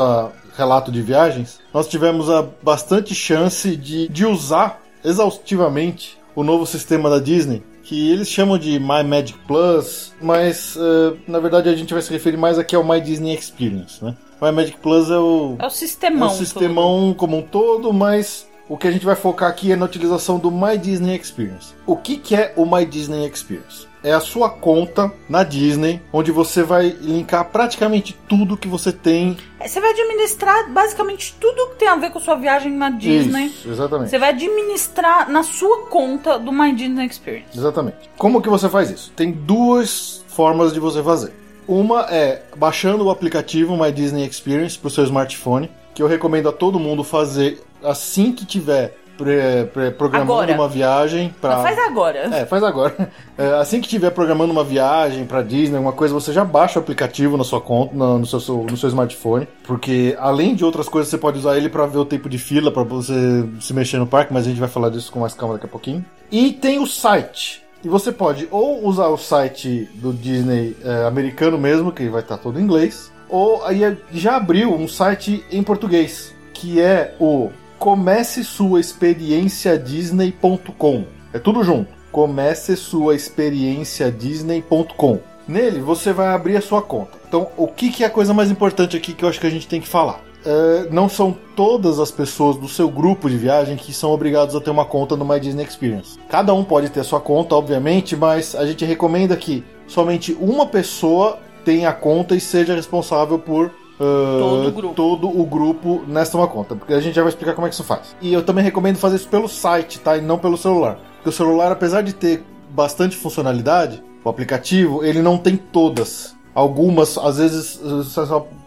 relato de viagens, nós tivemos a bastante chance de, de usar exaustivamente o novo sistema da Disney, que eles chamam de My Magic Plus, mas eh, na verdade a gente vai se referir mais aqui ao My Disney Experience, né? My Magic Plus é o, É o sistemão. é um sistemão como um todo, mas o que a gente vai focar aqui é na utilização do My Disney Experience. O que, que é o My Disney Experience? É a sua conta na Disney, onde você vai linkar praticamente tudo que você tem. tudo. Você vai administrar basicamente tudo que tem a ver com sua viagem na Disney. Isso, exatamente. Você vai administrar na sua conta do My Disney Experience. Exatamente. Como que você faz isso? Tem duas formas de você fazer. Uma é baixando o aplicativo My Disney Experience para o seu smartphone, que eu recomendo a todo mundo fazer assim que tiver pre- pre- programando Agora. uma viagem para faz agora. É, faz agora. É, assim que estiver programando uma viagem pra Disney, alguma coisa, você já baixa o aplicativo na sua conta, no, no seu, no seu smartphone, porque além de outras coisas, você pode usar ele pra ver o tempo de fila, pra você se mexer no parque, mas a gente vai falar disso com mais calma daqui a pouquinho. E tem o site. E você pode ou usar o site do Disney é, americano mesmo, que vai estar todo em inglês, ou aí já abriu um site em português, que é o comece sua experiência disney.com. É tudo junto. Comece sua experiência disney.com. Nele você vai abrir a sua conta. Então, o que, que é a coisa mais importante aqui que eu acho que a gente tem que falar? É, não são todas as pessoas do seu grupo de viagem que são obrigados a ter uma conta no My Disney Experience. Cada um pode ter a sua conta, obviamente, mas a gente recomenda que somente uma pessoa tenha a conta e seja responsável por ah, Todo o grupo. todo o grupo nesta uma conta, porque a gente já vai explicar como é que isso faz. E eu também recomendo fazer isso pelo site, tá? E não pelo celular. Porque o celular, apesar de ter bastante funcionalidade, o aplicativo, ele não tem todas. Algumas, às vezes,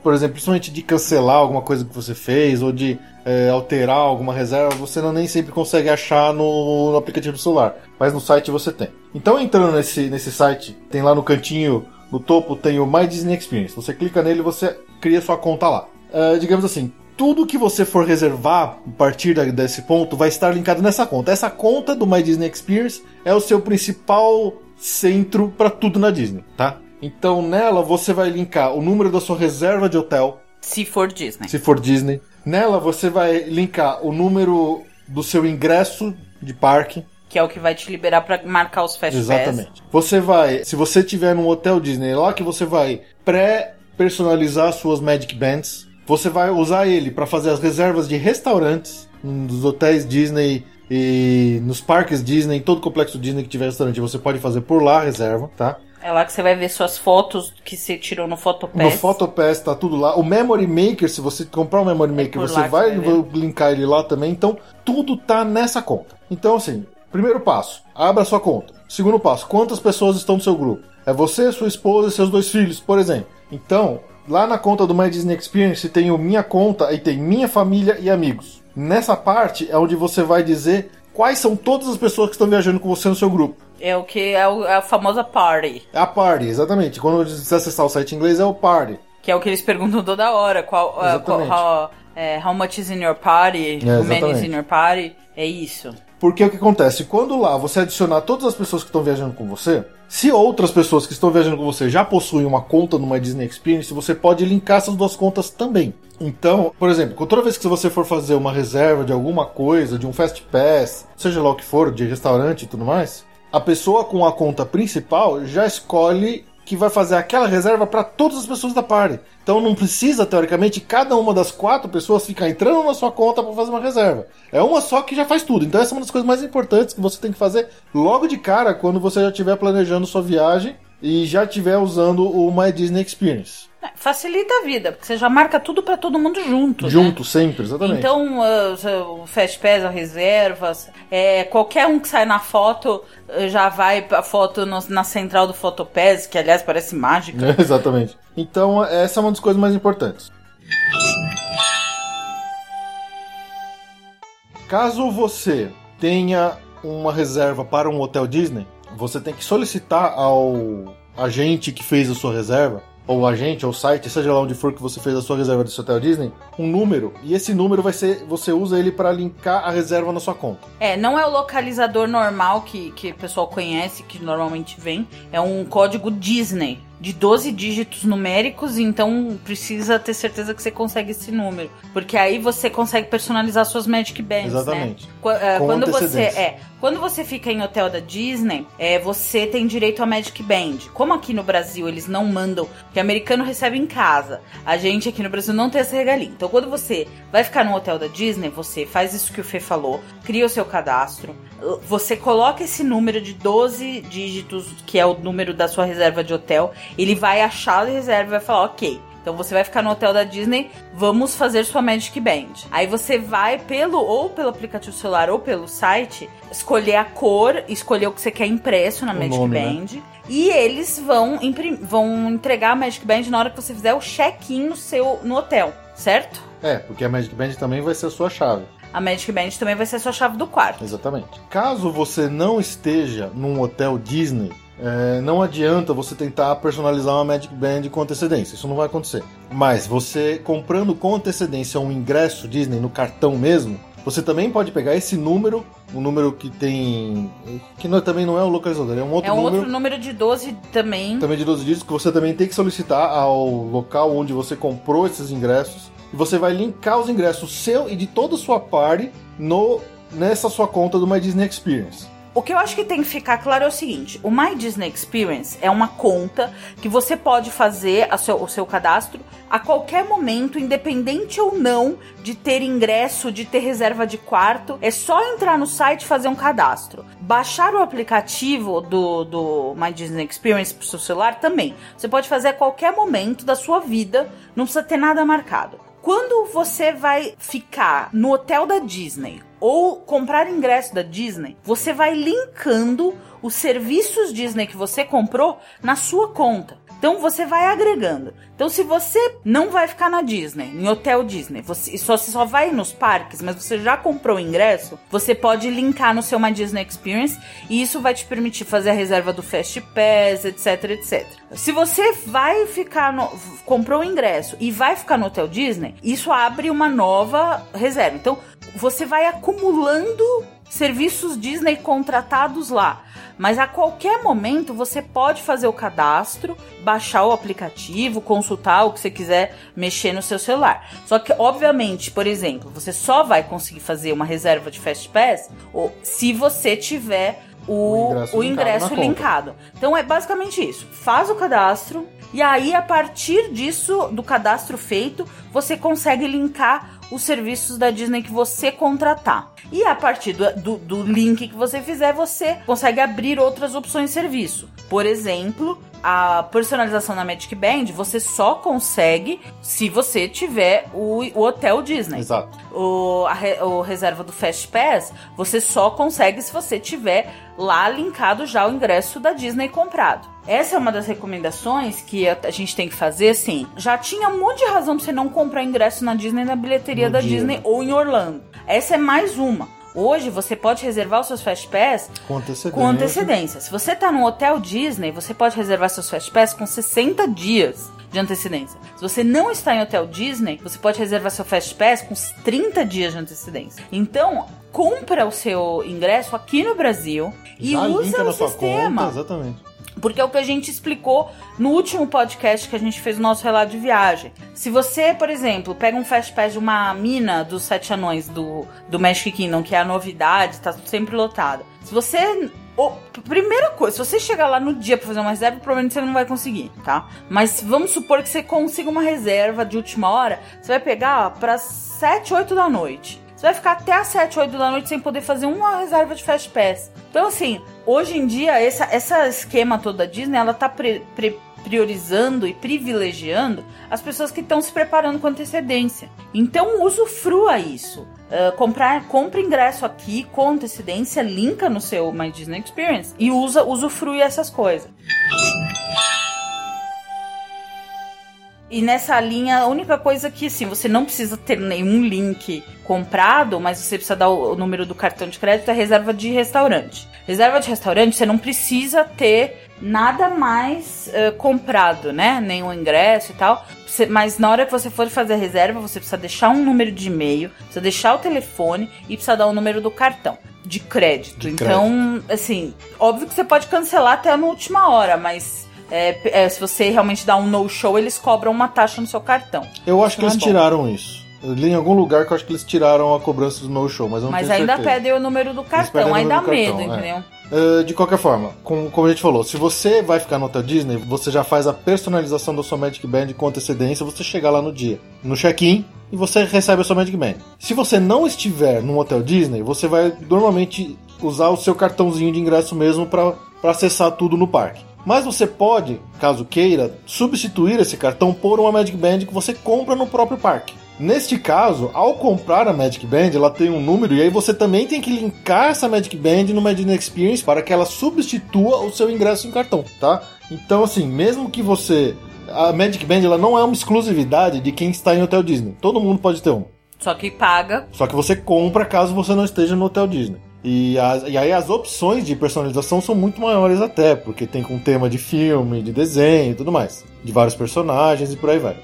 por exemplo, principalmente de cancelar alguma coisa que você fez ou de é, alterar alguma reserva, você não nem sempre consegue achar no, no aplicativo do celular. Mas no site você tem. Então, entrando nesse, nesse site, tem lá no cantinho, no topo, tem o My Disney Experience. Você clica nele e você cria sua conta lá. É, digamos assim, tudo que você for reservar a partir desse ponto vai estar linkado nessa conta. Essa conta do My Disney Experience é o seu principal centro para tudo na Disney, tá? Então nela você vai linkar o número da sua reserva de hotel, Se for Disney. se for Disney. Nela você vai linkar o número do seu ingresso de parque. Que é o que vai te liberar pra marcar os Fast Pass. Exatamente. Você vai, se você tiver num hotel Disney, é lá que você vai pré-personalizar suas Magic Bands. Você vai usar ele para fazer as reservas de restaurantes nos hotéis Disney e nos parques Disney, em todo complexo Disney que tiver restaurante, você pode fazer por lá a reserva, tá? É lá que você vai ver suas fotos que você tirou no Photopass. No PhotoPass tá tudo lá. O Memory Maker, se você comprar o Memory Maker, por você vai vai linkar ele lá também. Então, tudo tá nessa conta. Então, assim, primeiro passo, abra sua conta. Segundo passo, quantas pessoas estão no seu grupo? É você, sua esposa e seus dois filhos, por exemplo. Então, lá na conta do My Disney Experience tem o minha conta e tem minha família e amigos. Nessa parte é onde você vai dizer quais são todas as pessoas que estão viajando com você no seu grupo. É o que é, é a famosa party. É a party, exatamente. Quando você acessar o site em inglês é o party. Que é o que eles perguntam toda hora. Qual, uh, qual how, é, how much is in your party? É, how many is in your party? É isso. Porque o que acontece? Quando lá você adicionar todas as pessoas que estão viajando com você, se outras pessoas que estão viajando com você já possuem uma conta numa Disney Experience, você pode linkar essas duas contas também. Então, por exemplo, toda vez que você for fazer uma reserva de alguma coisa, de um Fast Pass, seja lá o que for, de restaurante e tudo mais, a pessoa com a conta principal já escolhe que vai fazer aquela reserva para todas as pessoas da party. Então não precisa, teoricamente, cada uma das quatro pessoas ficar entrando na sua conta para fazer uma reserva. É uma só que já faz tudo. Então essa é uma das coisas mais importantes que você tem que fazer logo de cara quando você já estiver planejando sua viagem e já estiver usando o My Disney Experience. É, Facilita a vida, porque você já marca tudo pra todo mundo junto. né? Junto, sempre, exatamente. Então, uh, o Fast Pass, a reservas, é, qualquer um que sai na foto uh, já vai a foto no- na central do Fotopass, que aliás parece mágica. exatamente. Então essa é uma das coisas mais importantes. Caso você tenha uma reserva para um hotel Disney, você tem que solicitar ao agente que fez a sua reserva, ou agente, ou site, seja lá onde for que você fez a sua reserva desse hotel Disney, um número. E esse número vai ser, você usa ele para linkar a reserva na sua conta. É, não é o localizador normal que, que o pessoal conhece, que normalmente vem. É um código Disney. De 12 dígitos numéricos, então precisa ter certeza que você consegue esse número. Porque aí você consegue personalizar suas Magic Bands, Exatamente. né? Qu- é, Com quando você é, quando você fica em hotel da Disney, é, você tem direito a Magic Band. Como aqui no Brasil eles não mandam, porque americano recebe em casa. A gente aqui no Brasil não tem essa regalia. Então quando você vai ficar no hotel da Disney, você faz isso que o Fê falou, cria o seu cadastro, você coloca esse número de 12 dígitos, que é o número da sua reserva de hotel, ele vai achar a reserva e vai falar, ok. Então você vai ficar no hotel da Disney, vamos fazer sua Magic Band. Aí você vai pelo ou pelo aplicativo celular ou pelo site, escolher a cor, escolher o que você quer impresso na O Magic nome, né? Band. E eles vão, vão entregar a Magic Band na hora que você fizer o check-in no seu no hotel, certo? É, porque a Magic Band também vai ser a sua chave. A Magic Band também vai ser a sua chave do quarto. Exatamente. Caso você não esteja num hotel Disney, é, não adianta você tentar personalizar uma Magic Band com antecedência. Isso não vai acontecer. Mas você comprando com antecedência um ingresso Disney no cartão mesmo, você também pode pegar esse número, um número que tem. que não, também não é o localizador, é um outro É um número. outro número de 12 também. Também de 12 dígitos, que você também tem que solicitar ao local onde você comprou esses ingressos. E você vai linkar os ingressos seu e de toda a sua party no, nessa sua conta do My Disney Experience. O que eu acho que tem que ficar claro é o seguinte: o My Disney Experience é uma conta que você pode fazer seu- o seu cadastro a qualquer momento, independente ou não de ter ingresso, de ter reserva de quarto. É só entrar no site e fazer um cadastro. Baixar o aplicativo do, do My Disney Experience pro seu celular também. Você pode fazer a qualquer momento da sua vida, não precisa ter nada marcado. Quando você vai ficar no hotel da Disney ou comprar ingresso da Disney, você vai linkando os serviços Disney que você comprou na sua conta. Então você vai agregando. Então se você não vai ficar na Disney, em hotel Disney, você só, você só vai nos parques, mas você já comprou o ingresso, você pode linkar no seu My Disney Experience e isso vai te permitir fazer a reserva do Fast Pass, etc, etc. Se você vai ficar no comprou o ingresso e vai ficar no hotel Disney, isso abre uma nova reserva. Então você vai acumulando serviços Disney contratados lá. Mas a qualquer momento você pode fazer o cadastro, baixar o aplicativo, consultar o que você quiser mexer no seu celular. Só que, obviamente, por exemplo, você só vai conseguir fazer uma reserva de Fast Pass ou se você tiver o, O o ingresso ingresso, linkado na conta. linkado. Então é basicamente isso. Faz o cadastro e aí a partir disso, do cadastro feito, você consegue linkar os serviços da Disney que você contratar. E a partir do, do, do link que você fizer, você consegue abrir outras opções de serviço. Por exemplo, a personalização na Magic Band você só consegue se você tiver o, o hotel Disney Exato. o, a o reserva do Fast Pass, você só consegue se você tiver lá linkado já o ingresso da Disney comprado. essa é uma das recomendações que a, gente tem que fazer, assim. Já tinha um monte de razão pra você não comprar ingresso na Disney na bilheteria No da dia, Disney ou em Orlando. Essa é mais uma. Hoje você pode reservar os seus Fast Pass Com antecedência. com antecedência. Se você tá num hotel Disney, você pode reservar seus Fast Pass com 60 dias de antecedência. Se você não está em hotel Disney, você pode reservar seu Fast Pass com 30 dias de antecedência. Então, compra o seu ingresso aqui no Brasil e Já usa o sistema. conta, exatamente. Porque é o que a gente explicou no último podcast que a gente fez o nosso relato de viagem. Se você, por exemplo, pega um Fast Pass de uma mina dos Sete Anões do, do Magic Kingdom, que é a novidade, tá sempre lotada. Se você. primeira coisa, se você chegar lá no dia pra fazer uma reserva, provavelmente você não vai conseguir, tá? Mas vamos supor que você consiga uma reserva de última hora, você vai pegar para 7, 8 da noite. Você vai ficar até às 7, 8 da noite sem poder fazer uma reserva de Fast Pass. Então, assim, hoje em dia, essa, essa esquema todo da Disney, ela tá pre- pre- priorizando e privilegiando as pessoas que estão se preparando com antecedência. Então, usufrua isso. Ah, comprar, compra ingresso aqui com antecedência, linka no seu My Disney Experience e usa, usufrui essas coisas. E nessa linha, a única coisa que, assim, você não precisa ter nenhum link comprado, mas você precisa dar o, o número do cartão de crédito, é reserva de restaurante. Reserva de restaurante, você não precisa ter nada mais eh, comprado, né? Nenhum ingresso e tal. Você- mas na hora que você for fazer a reserva, você precisa deixar um número de e-mail, precisa deixar o telefone e precisa dar o número do cartão de crédito. De então, assim, óbvio que você pode cancelar até na última hora, mas é, é, se você realmente dá um no-show, eles cobram uma taxa no seu cartão. Eu acho que Não é eles bom. tiraram isso. Eu li em algum lugar que eu acho que eles tiraram a cobrança do no-show, mas eu não Mas ainda certeza. pedem o número do cartão, o aí dá do medo, cartão, é. entendeu? Uh, de qualquer forma, com- como a gente falou, se você vai ficar no Hotel Disney, você já faz a personalização da sua Magic Band com antecedência, você chegar lá no dia, no check-in, e você recebe a sua Magic Band. Se você não estiver no Hotel Disney, você vai normalmente usar o seu cartãozinho de ingresso mesmo para acessar tudo no parque. Mas você pode, caso queira, substituir esse cartão por uma Magic Band que você compra no próprio parque. Neste caso, ao comprar a Magic Band, ela tem um número e aí você também tem que linkar essa Magic Band no Magic Experience para que ela substitua o seu ingresso em cartão, tá? Então, assim, mesmo que você a Magic Band ela não é uma exclusividade de quem está em Hotel Disney. Todo mundo pode ter uma. Só que paga. Só que você compra caso você não esteja no Hotel Disney. E, as- e aí as opções de personalização são muito maiores até, porque tem com tema de filme, de desenho e tudo mais. De vários personagens e por aí vai.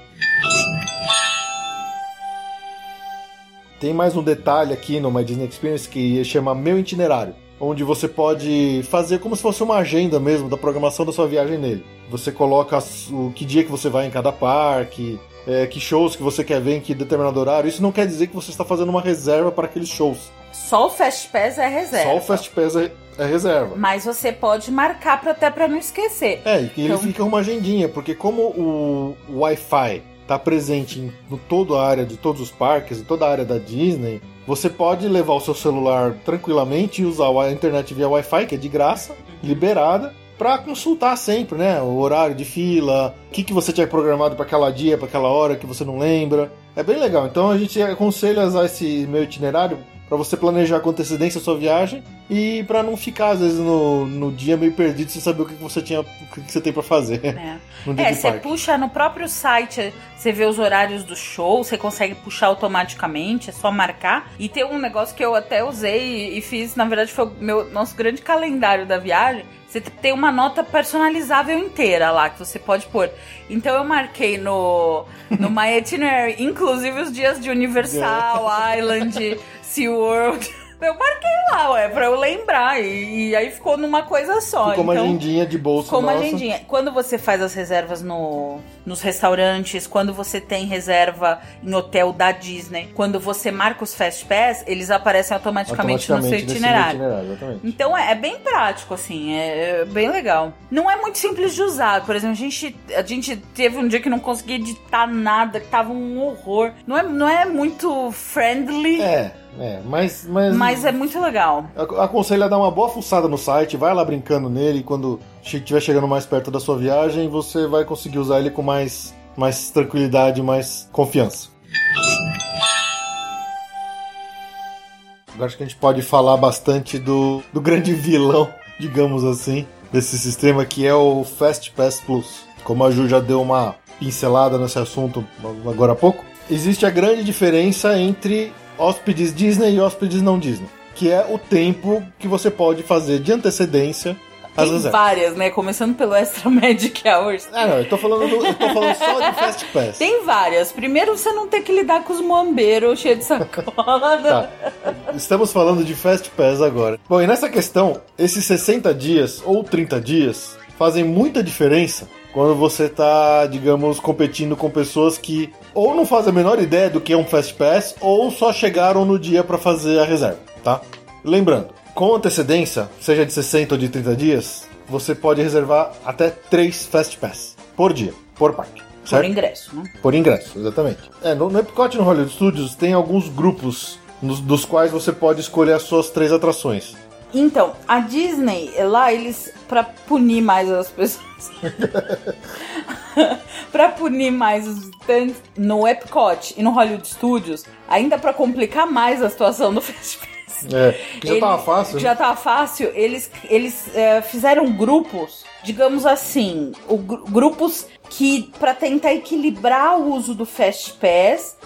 Tem mais um detalhe aqui no My Disney Experience que chama Meu Itinerário, onde você pode fazer como se fosse uma agenda mesmo da programação da sua viagem nele. Você coloca o que dia que você vai em cada parque, é, que shows que você quer ver em que determinado horário. Isso não quer dizer que você está fazendo uma reserva para aqueles shows. Só o Fast Pass é reserva. Só o Fast Pass é, é reserva. Mas você pode marcar pra, até pra não esquecer. É, e que ele Então- fica uma agendinha, porque como o Wi-Fi está presente em no toda a área de todos os parques, em toda a área da Disney, você pode levar o seu celular tranquilamente e usar a internet via Wi-Fi, que é de graça, liberada, para consultar sempre, né? O horário de fila, o que, que você tinha programado para aquela dia, para aquela hora que você não lembra. É bem legal. Então a gente aconselha a usar esse meu itinerário para você planejar com antecedência a sua viagem e para não ficar às vezes no, no dia meio perdido sem saber o que, você tinha, o que, você tem para fazer É, de você puxa no próprio site, você vê os horários do show, você consegue puxar automaticamente, é só marcar. E tem um negócio que eu até usei e fiz, na verdade foi o meu nosso grande calendário da viagem. Você tem uma nota personalizável inteira lá que você pode pôr. Então eu marquei no, no My Itinerary, inclusive os dias de Universal, Island, SeaWorld. Eu marquei lá, ué, pra eu lembrar. E, e aí ficou numa coisa só. Ficou uma então... agendinha de bolso Como nossa. agendinha. Quando você faz as reservas no, nos restaurantes, quando você tem reserva em hotel da Disney, quando você marca os Fast Pass, eles aparecem automaticamente, no seu Automaticamente itinerário. itinerário. Então é, é bem prático, assim, é, é bem legal. Não é muito simples de usar. Por exemplo, a gente, a gente teve um dia que não conseguia editar nada, que tava um horror. Não é, não é muito friendly, É, é, mas, mas, mas é muito legal. ac- aconselho a dar uma boa fuçada no site, vai lá brincando nele e quando estiver chegando mais perto da sua viagem, você vai conseguir usar ele com mais, mais tranquilidade, mais confiança. Agora acho que a gente pode falar bastante do, do grande vilão, digamos assim, desse sistema que é o Fast Pass Plus. Como a Ju já deu uma pincelada nesse assunto agora há pouco, existe a grande diferença entre hóspedes Disney e hóspedes não Disney, que é o tempo que você pode fazer de antecedência às Tem várias, né? Começando pelo Extra Magic Hours. Ah, não, eu tô falando, do- eu tô falando só de Fast Pass. Tem várias. Primeiro, você não tem que lidar com os moambeiros cheios de sacola. Tá. Estamos falando de Fast Pass agora. Bom, e nessa questão, esses 60 dias ou 30 dias fazem muita diferença quando você tá, digamos, competindo com pessoas que ou não fazem a menor ideia do que é um Fast Pass ou só chegaram no dia para fazer a reserva, tá? Lembrando, com antecedência, seja de 60 ou de 30 dias, você pode reservar até 3 Fast Pass por dia, por parque. Por Certo? ingresso, né? Por ingresso, exatamente. É, no, no Epcot e no Hollywood Studios tem alguns grupos nos- dos quais você pode escolher as suas três atrações. Então, a Disney, lá, eles, pra punir mais as pessoas. pra punir mais os visitantes, no Epcot e no Hollywood Studios, ainda pra complicar mais a situação do festival. É, que já tava fácil. Já né? tava fácil. Eles, eles é, fizeram grupos, digamos assim, o gru- grupos que para tentar equilibrar o uso do Fast Pass,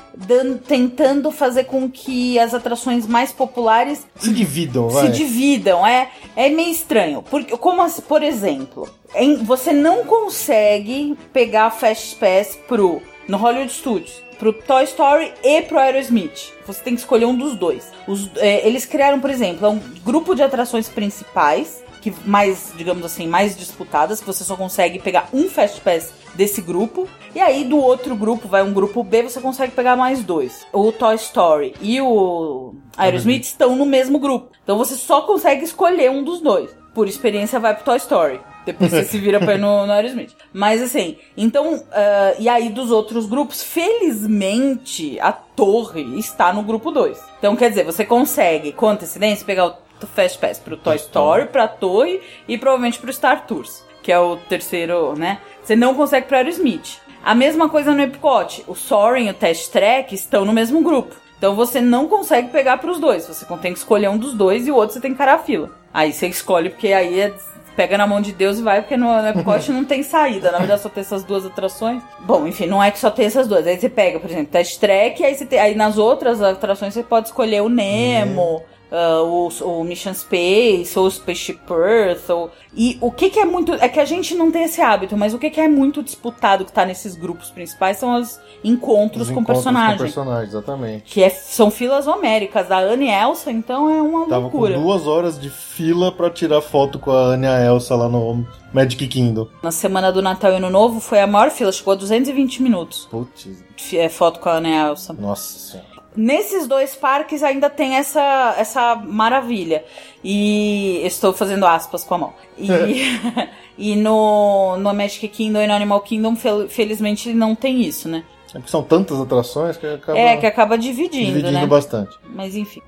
tentando fazer com que as atrações mais populares Se dividam, se vai. dividam. É, é meio estranho. Porque, como, assim, por exemplo, em- você não consegue pegar Fast Pass pro, no Hollywood Studios, pro Toy Story e pro Aerosmith. Você tem que escolher um dos dois. Os- é, eles criaram, por exemplo, é um grupo de atrações principais, que mais, digamos assim, mais disputadas, que você só consegue pegar um Fast Pass desse grupo. E aí, do outro grupo, vai um grupo B, você consegue pegar mais dois. O Toy Story e o Aerosmith estão no mesmo grupo. Então você só consegue escolher um dos dois. Por experiência, vai pro Toy Story. Depois você se vira pra ir no, no Aerosmith. Mas assim, então. ah, e aí, dos outros grupos, felizmente, a torre está no grupo 2. Então, quer dizer, você consegue, com antecedência, pegar o Fast Pass pro Toy Story, pra torre e provavelmente pro Star Tours, que é o terceiro, né? Você não consegue pro Aerosmith. A mesma coisa no Epcot. O Soaring e o Test Track estão no mesmo grupo. Então você não consegue pegar pros dois. Você tem que escolher um dos dois e o outro você tem que encarar a fila. Aí você escolhe, porque aí é pega na mão de Deus e vai, porque no, no Epcot não tem saída. Na verdade, só tem essas duas atrações. Bom, enfim, não é que só tem essas duas. Aí você pega, por exemplo, Test Track, aí, você tem, aí nas outras atrações você pode escolher o Nemo. Ah, o, o Mission Space, ou o Spaceship Earth, ou... e o que que é muito, é que a gente não tem esse hábito, mas o que que é muito disputado que tá nesses grupos principais são os encontros, Os com encontros personagens, Com personagens, exatamente. que é- são filas homéricas, da Anne e Elsa, então é uma Tava loucura. com duas horas de fila pra tirar foto com a Anya Elsa lá no Magic Kingdom. Na semana do Natal e Ano Novo foi a maior fila, chegou a 220 minutos. Putz, é, foto com a Ana Elsa. nossa senhora. Nesses dois parques ainda tem essa, essa maravilha. E estou fazendo aspas com a mão. E, e no, no Magic Kingdom e no Animal Kingdom, fel- felizmente, ele não tem isso, né? É porque são tantas atrações que acaba É, que acaba dividindo, dividindo né? bastante. Mas enfim.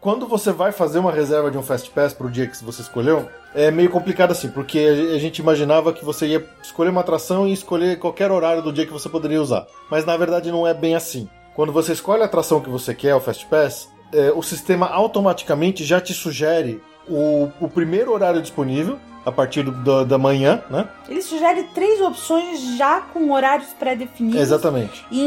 Quando você vai fazer uma reserva de um Fast Pass pro dia que você escolheu, é meio complicado assim, porque a gente imaginava que você ia escolher uma atração e escolher qualquer horário do dia que você poderia usar. Mas na verdade não é bem assim. Quando você escolhe a atração que você quer, o Fast Pass, é, o sistema automaticamente já te sugere o, o primeiro horário disponível, a partir do- da- da manhã, né? Ele sugere três opções já com horários pré-definidos. Exatamente. E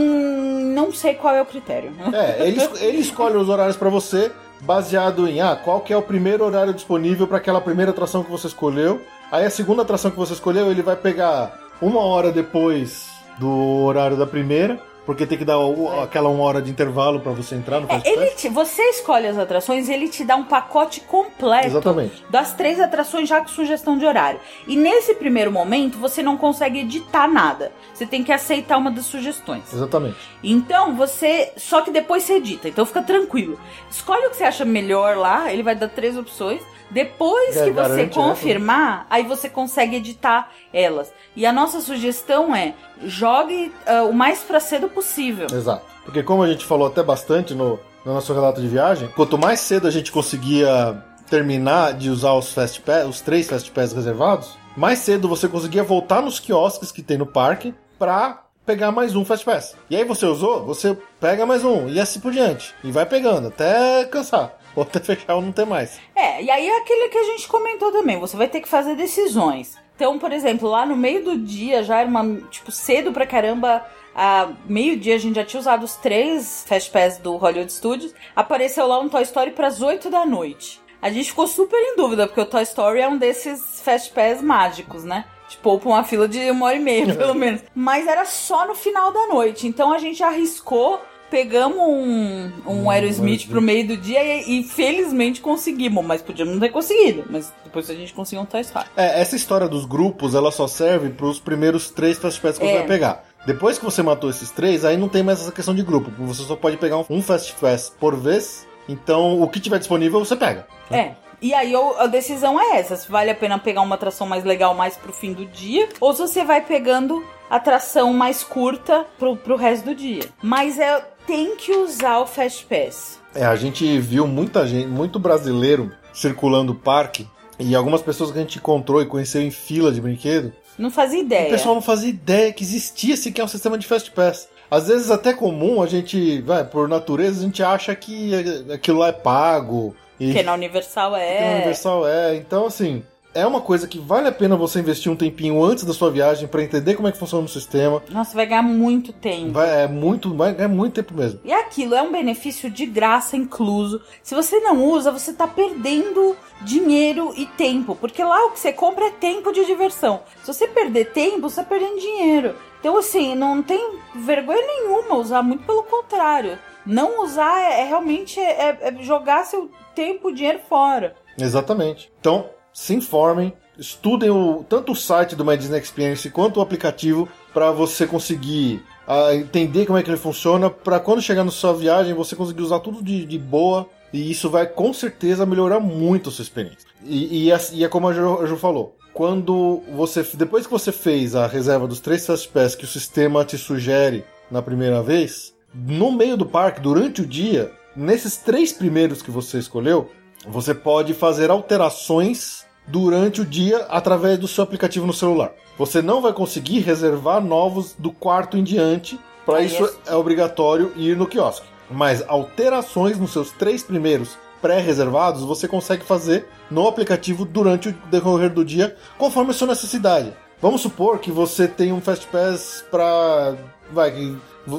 não sei qual é o critério. É, ele, ele escolhe os horários pra você baseado em ah, qual que é o primeiro horário disponível para aquela primeira atração que você escolheu. Aí a segunda atração que você escolheu, ele vai pegar uma hora depois do horário da primeira, porque tem que dar o- aquela uma hora de intervalo para você entrar no Fast É, ele te- você escolhe as atrações e ele te dá um pacote completo Exatamente. das três atrações já com sugestão de horário. E nesse primeiro momento você não consegue editar nada. Você tem que aceitar uma das sugestões. Exatamente. Então você. Só que depois você edita, então fica tranquilo. Escolhe o que você acha melhor lá, ele vai dar três opções. Depois É, que você garante, né? confirmar, aí você consegue editar elas. E a nossa sugestão é: jogue ah, o mais pra cedo possível. Exato. Porque como a gente falou até bastante no, no nosso relato de viagem, quanto mais cedo a gente conseguia terminar de usar os Fast Pass, os três Fast Pass reservados, mais cedo você conseguia voltar nos quiosques que tem no parque pra pegar mais um Fast Pass. E aí você usou, você pega mais um e assim por diante. E vai pegando até cansar. ou até fechar ou não ter mais. É, e aí é aquele que a gente comentou também, você vai ter que fazer decisões. Então, por exemplo, lá no meio do dia, já era uma, tipo, cedo pra caramba, a meio-dia a gente já tinha usado os três Fast Pass do Hollywood Studios, apareceu lá um Toy Story pras 8 da noite. A gente ficou super em dúvida, porque o Toy Story é um desses Fast Pass mágicos, né? Tipo, pra uma fila de uma hora e meia, pelo menos. Mas era só no final da noite. Então a gente arriscou pegamos um, um Aerosmith pro meio do dia e, e, felizmente conseguimos, mas podíamos não ter conseguido. Mas depois a gente conseguiu um Toy Story. É, essa história dos grupos, ela só serve pros primeiros três Fast Pass que é. você vai pegar. Depois que você matou esses três, aí não tem mais essa questão de grupo. Você só pode pegar um Fast Pass por vez. Então, o que tiver disponível, você pega. É. E aí a decisão é essa: se vale a pena pegar uma atração mais legal mais pro fim do dia, ou se você vai pegando atração mais curta pro, pro resto do dia. Mas é tem que usar o Fast Pass. É, a gente viu muita gente, muito brasileiro circulando o parque e algumas pessoas que a gente encontrou e conheceu em fila de brinquedo. Não fazia ideia. O pessoal não fazia ideia que existia sequer um sistema de Fast Pass. Às vezes até comum a gente, vai, por natureza, a gente acha que aquilo lá é pago. E... Que na Universal é. Que na Universal é. Então, assim, é uma coisa que vale a pena você investir um tempinho antes da sua viagem para entender como é que funciona o sistema. Nossa, vai ganhar muito tempo. Vai, é muito, vai ganhar muito tempo mesmo. E aquilo é um benefício de graça incluso. Se você não usa, você tá perdendo dinheiro e tempo, porque lá o que você compra é tempo de diversão. Se você perder tempo, você tá perdendo dinheiro. Então, assim, não tem vergonha nenhuma usar, muito pelo contrário. Não usar é, é realmente é, é jogar seu tempo, dinheiro fora. Exatamente. Então, se informem, estudem o, tanto o site do My Disney Experience quanto o aplicativo para você conseguir uh, entender como é que ele funciona, para quando chegar na sua viagem você conseguir usar tudo de, de boa e isso vai com certeza melhorar muito a sua experiência. E, e, é, e é como a a jo falou, quando você depois que você fez a reserva dos três Fast que o sistema te sugere na primeira vez, no meio do parque durante o dia, nesses três primeiros que você escolheu, você pode fazer alterações durante o dia através do seu aplicativo no celular. Você não vai conseguir reservar novos do quarto em diante. Para ah, isso yes. é obrigatório ir no quiosque. Mas alterações nos seus três primeiros pré-reservados você consegue fazer no aplicativo durante o decorrer do dia, conforme a sua necessidade. Vamos supor que você tem um Fast Pass para. Vai,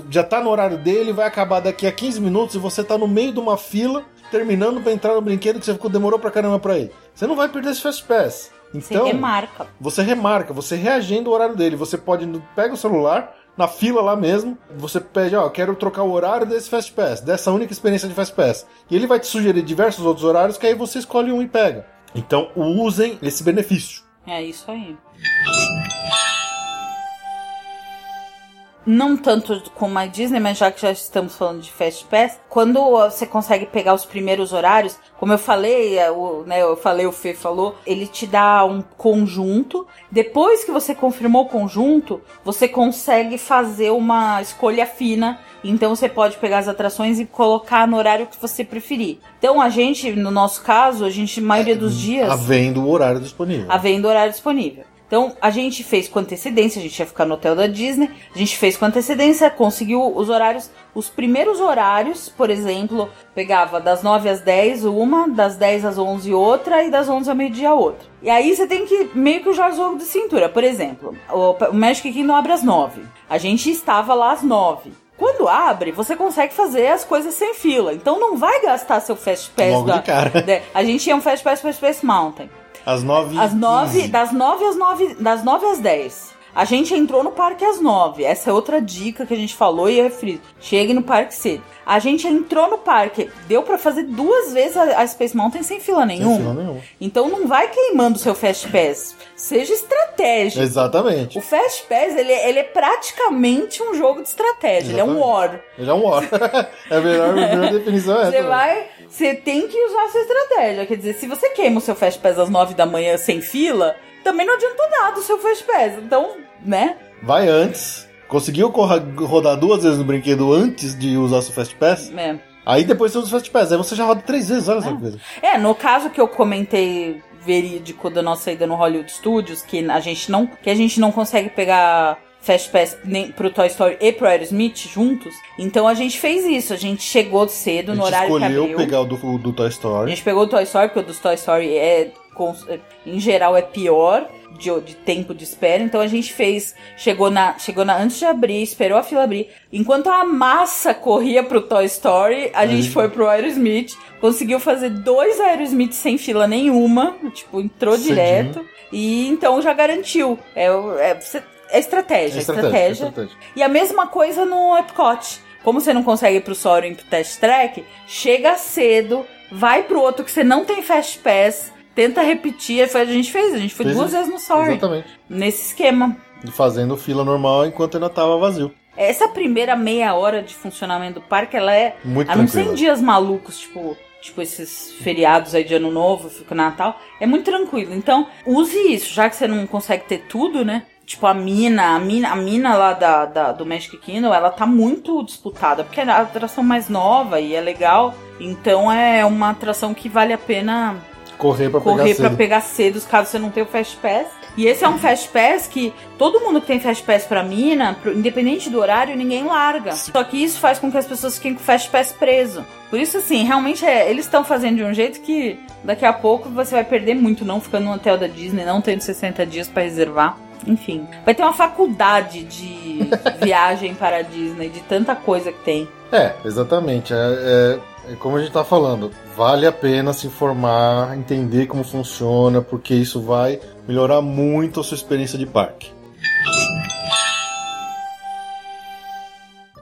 já está no horário dele, vai acabar daqui a 15 minutos e você está no meio de uma fila terminando para entrar no brinquedo que você ficou, demorou pra caramba pra ir. Você não vai perder esse Fast Pass. Então, você remarca. Você remarca, você reagindo o horário dele. Você pode, pega o celular, na fila lá mesmo, você pede, ó, quero trocar o horário desse Fast Pass, dessa única experiência de Fast Pass. E ele vai te sugerir diversos outros horários que aí você escolhe um e pega. Então, usem esse benefício. É isso aí não tanto como a Disney, mas já que já estamos falando de Fast Pass, quando você consegue pegar os primeiros horários, como eu falei, é, o, né, eu falei, o Fê falou, ele te dá um conjunto. Depois que você confirmou o conjunto, você consegue fazer uma escolha fina. Então você pode pegar as atrações e colocar no horário que você preferir. Então a gente, no nosso caso, a gente, maioria dos dias. Havendo o horário disponível. Havendo o horário disponível. Então, a gente fez com antecedência, a gente ia ficar no hotel da Disney, a gente fez com antecedência, conseguiu os horários, os primeiros horários, por exemplo, pegava das 9 às 10 uma, das 10 às 11 outra e das 11 ao meio-dia outra. E aí você tem que meio que jogar jogo de cintura. Por exemplo, o Magic Kingdom abre às 9. A gente estava lá às 9. Quando abre, você consegue fazer as coisas sem fila. Então não vai gastar seu Fast Pass. Logo da, de cara. Da, a gente tinha um Fast Pass para Space Mountain. Às nove Às nove, das nove às nove, das nove às dez. A gente entrou no parque às nove. Essa é outra dica que a gente falou e eu refiro. Chegue no parque cedo. A gente entrou no parque, deu para fazer duas vezes a, Space Mountain sem fila nenhuma. Sem fila nenhuma. Então não vai queimando o seu Fast Pass. Seja estratégico. Exatamente. O Fast Pass, ele, ele é praticamente um jogo de estratégia. Exatamente. Ele é um war. Ele é um war. é a melhor, a melhor definição é essa. Você vai você tem que usar a sua estratégia. Quer dizer, se você queima o seu Fast Pass às 9 da manhã sem fila, também não adianta nada o seu Fast Pass. Então, né? Vai antes. Conseguiu rodar duas vezes no brinquedo antes de usar seu Fast Pass? É. Aí depois você usa o Fast Pass. Aí você já roda três vezes, olha é. essa coisa. É, no caso que eu comentei verídico da nossa ida no Hollywood Studios, que a gente não, que a gente não consegue pegar Fast Pass nem pro Toy Story e pro Aerosmith juntos. Então a gente fez isso. A gente chegou cedo no horário que escolheu abriu. pegar o do, do Toy A Story. gente pegou o Toy Story, porque o dos Toy Story é, com- em geral, é pior de, de tempo de espera. Então a gente fez, chegou na, chegou na, antes de abrir, esperou a fila abrir. Enquanto a massa corria pro Toy Story, a gente Aí. foi pro Aerosmith, conseguiu fazer dois Aerosmith sem fila nenhuma, tipo, entrou Cedinho. direto. E então já garantiu. É, é, você- é estratégia, É é estratégia, é estratégia. E a mesma coisa no Epcot. Como você não consegue ir pro Soaring e pro Test Track, chega cedo, vai pro outro que você não tem Fast Pass, tenta repetir. Foi, a gente fez, a gente foi Fez duas vezes no Soaring. Exatamente. Nesse esquema. E fazendo fila normal enquanto ainda tava vazio. Essa primeira meia hora de funcionamento do parque, ela é. Muito a não ser em dias malucos, tipo. Tipo esses feriados aí de ano novo, fica Natal, é muito tranquilo. Então, use isso, já que você não consegue ter tudo, né? Tipo, a mina, a mina, a mina lá da, da- do Magic Kingdom, ela tá muito disputada, porque é a atração mais nova e é legal. Então é uma atração que vale a pena Correr pra correr pegar pra cedo. pegar cedo, caso você não tenha o Fast Pass. E esse é um Fast Pass que todo mundo que tem Fast Pass pra mina, independente do horário, ninguém larga. Só que isso faz com que as pessoas fiquem com o Fast Pass preso. Por isso, assim, realmente é, eles estão fazendo de um jeito que daqui a pouco você vai perder muito não ficando no hotel da Disney, não tendo 60 dias pra reservar. Enfim, vai ter uma faculdade de viagem para a Disney, de tanta coisa que tem. É, exatamente. É, é- é como a gente tá falando. Vale a pena se informar, entender como funciona, porque isso vai melhorar muito a sua experiência de parque.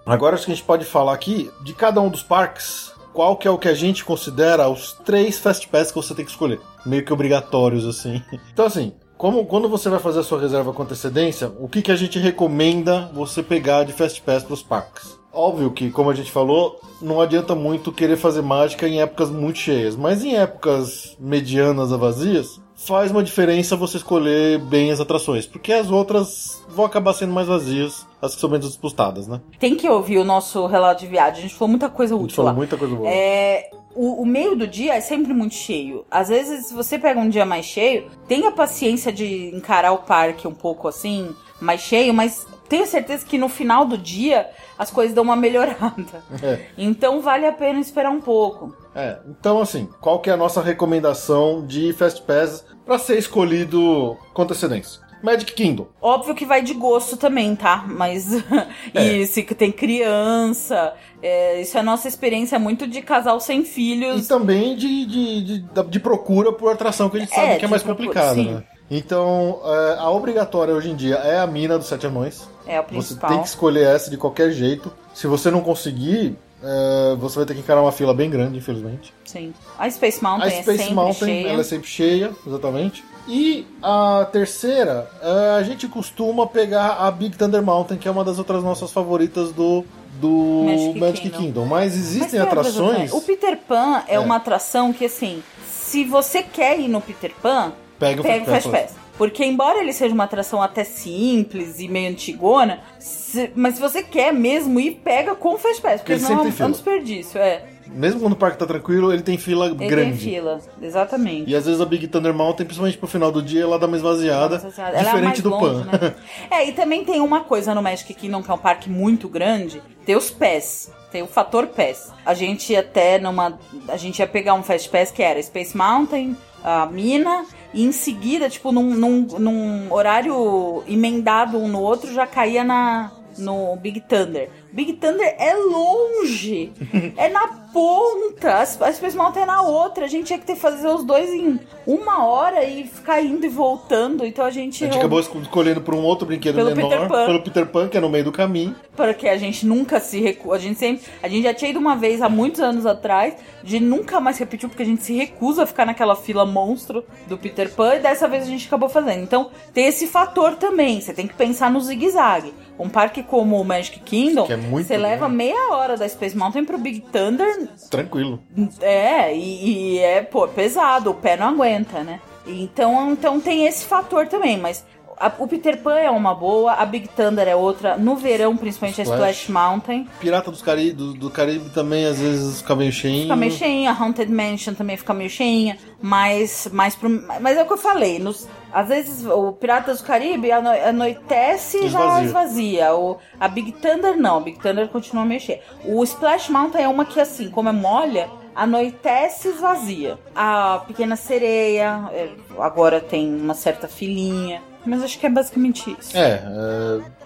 Agora acho que a gente pode falar aqui de cada um dos parques. Qual que é o que a gente considera os três Fast Pass que você tem que escolher? Meio que obrigatórios, assim. Então, assim, como, quando você vai fazer a sua reserva com antecedência, o que, que a gente recomenda você pegar de Fast Pass para os parques? Óbvio que, como a gente falou, não adianta muito querer fazer mágica em épocas muito cheias, mas em épocas medianas a vazias, faz uma diferença você escolher bem as atrações, porque as outras vão acabar sendo mais vazias, as que são menos disputadas, né? Tem que ouvir o nosso relato de viagem, a gente falou muita coisa A gente útil falou lá. muita coisa boa. É, o, o meio do dia é sempre muito cheio. Às vezes, se você pega um dia mais cheio, tenha paciência de encarar o parque um pouco assim, mais cheio, mas tenha certeza que no final do dia as coisas dão uma melhorada. É. Então vale a pena esperar um pouco. É, então assim, qual que é a nossa recomendação de Fast Pass para ser escolhido com antecedência? Magic Kingdom. Óbvio que vai de gosto também, tá? Mas É. e se tem criança, é, isso é a nossa experiência muito de casal sem E filhos. também de, de, de, de procura por atração, que a gente É, sabe que é mais complicada, né? Então, é, a obrigatória hoje em dia é a mina dos Sete Anões. É o Você principal. tem que escolher essa de qualquer jeito. Se você não conseguir, é, você vai ter que encarar uma fila bem grande, infelizmente. Sim. A Space Mountain A é Space sempre Mountain, cheia. ela é sempre cheia, exatamente. E a terceira, é, a gente costuma pegar a Big Thunder Mountain, que é uma das outras nossas favoritas do, do Magic Magic, Kingdom. Kingdom. Mas Mas existem tem outras atrações. O Peter Pan é, É. uma atração que, assim, se você quer ir no Peter Pan, Pega o pega o Fast Pass. Porque embora ele seja uma atração até simples e meio antigona, se- mas se você quer mesmo ir, pega com o Fast Pass. Porque Ele senão é um, é um desperdício, é. Mesmo quando o parque tá tranquilo, ele tem fila Ele grande. tem fila, exatamente. E às vezes a Big Thunder Mountain, principalmente pro final do dia, ela dá uma esvaziada. Ela é diferente mais do longe, Pan. né? É, e também tem uma coisa no Magic Kingdom, que é um parque muito grande, tem os pés. Tem o fator pés. A gente ia até numa. A gente ia pegar um Fast Pass que era Space Mountain, a mina, e em seguida, tipo, num, num, num horário emendado um no outro, já caía na. No Big Thunder. Big Thunder é longe. é na ponta. A Space Mountain é na outra. A gente tinha que ter que fazer os dois em uma hora e ficar indo e voltando. Então a gente. A gente acabou esco- escolhendo por um outro brinquedo Pelo menor, Peter Pan. pelo Peter Pan, que é no meio do caminho. Porque a gente nunca se recusa. A gente sempre. A gente já tinha ido uma vez há muitos anos atrás. De nunca mais repetiu, porque a gente se recusa a ficar naquela fila monstro do Peter Pan. E dessa vez a gente acabou fazendo. Então tem esse fator também. Você tem que pensar no zigue-zague. Um parque como o Magic Kingdom, Que é muito você leva meia hora da Space Mountain pro Big Thunder. Tranquilo. É, e, e é, pô, pesado, o pé não aguenta, né? Então, então tem esse fator também, mas A- o Peter Pan é uma boa, a Big Thunder é outra. No verão, principalmente, a Splash. Splash Mountain. Pirata dos Cari do, do Caribe também às vezes fica meio cheinho. Fica meio cheinha, a Haunted Mansion também fica meio cheinha, mas, mais pro, mas é o que eu falei, nos, às vezes o Piratas do Caribe ano- anoitece e já Esvazia. esvazia. O, a Big Thunder não, a Big Thunder continua meio cheia. O Splash Mountain é uma que assim, como é molha, anoitece e esvazia. A Pequena Sereia, é, agora tem uma certa filinha, mas acho que é basicamente isso. É,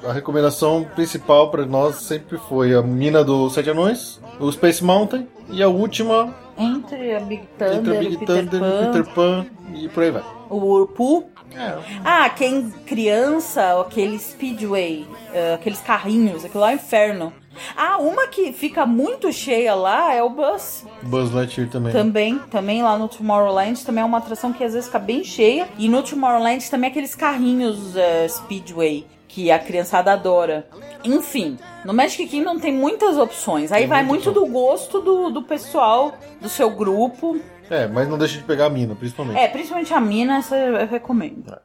é, a recomendação principal pra nós sempre foi a Mina do Sete Anões, o Space Mountain e a última Entre a Big Thunder entre a Big o Peter Thunder Pan, e Peter Pan e por aí vai. o Whirlpool, É, Ah, quem criança, aquele Speedway, eh, aqueles carrinhos, aquilo lá é um inferno. Ah, uma que fica muito cheia lá é o Bus. Buzz Lightyear também. Também, também lá no Tomorrowland, também é uma atração que às vezes fica bem cheia. E no Tomorrowland também aqueles carrinhos eh, Speedway, que a criançada adora. Enfim, no Magic Kingdom tem muitas opções. Aí Tem vai muito do gosto do, do pessoal, do seu grupo. É, mas não deixa de pegar a Mina, principalmente. É, principalmente a mina, essa eu recomendo.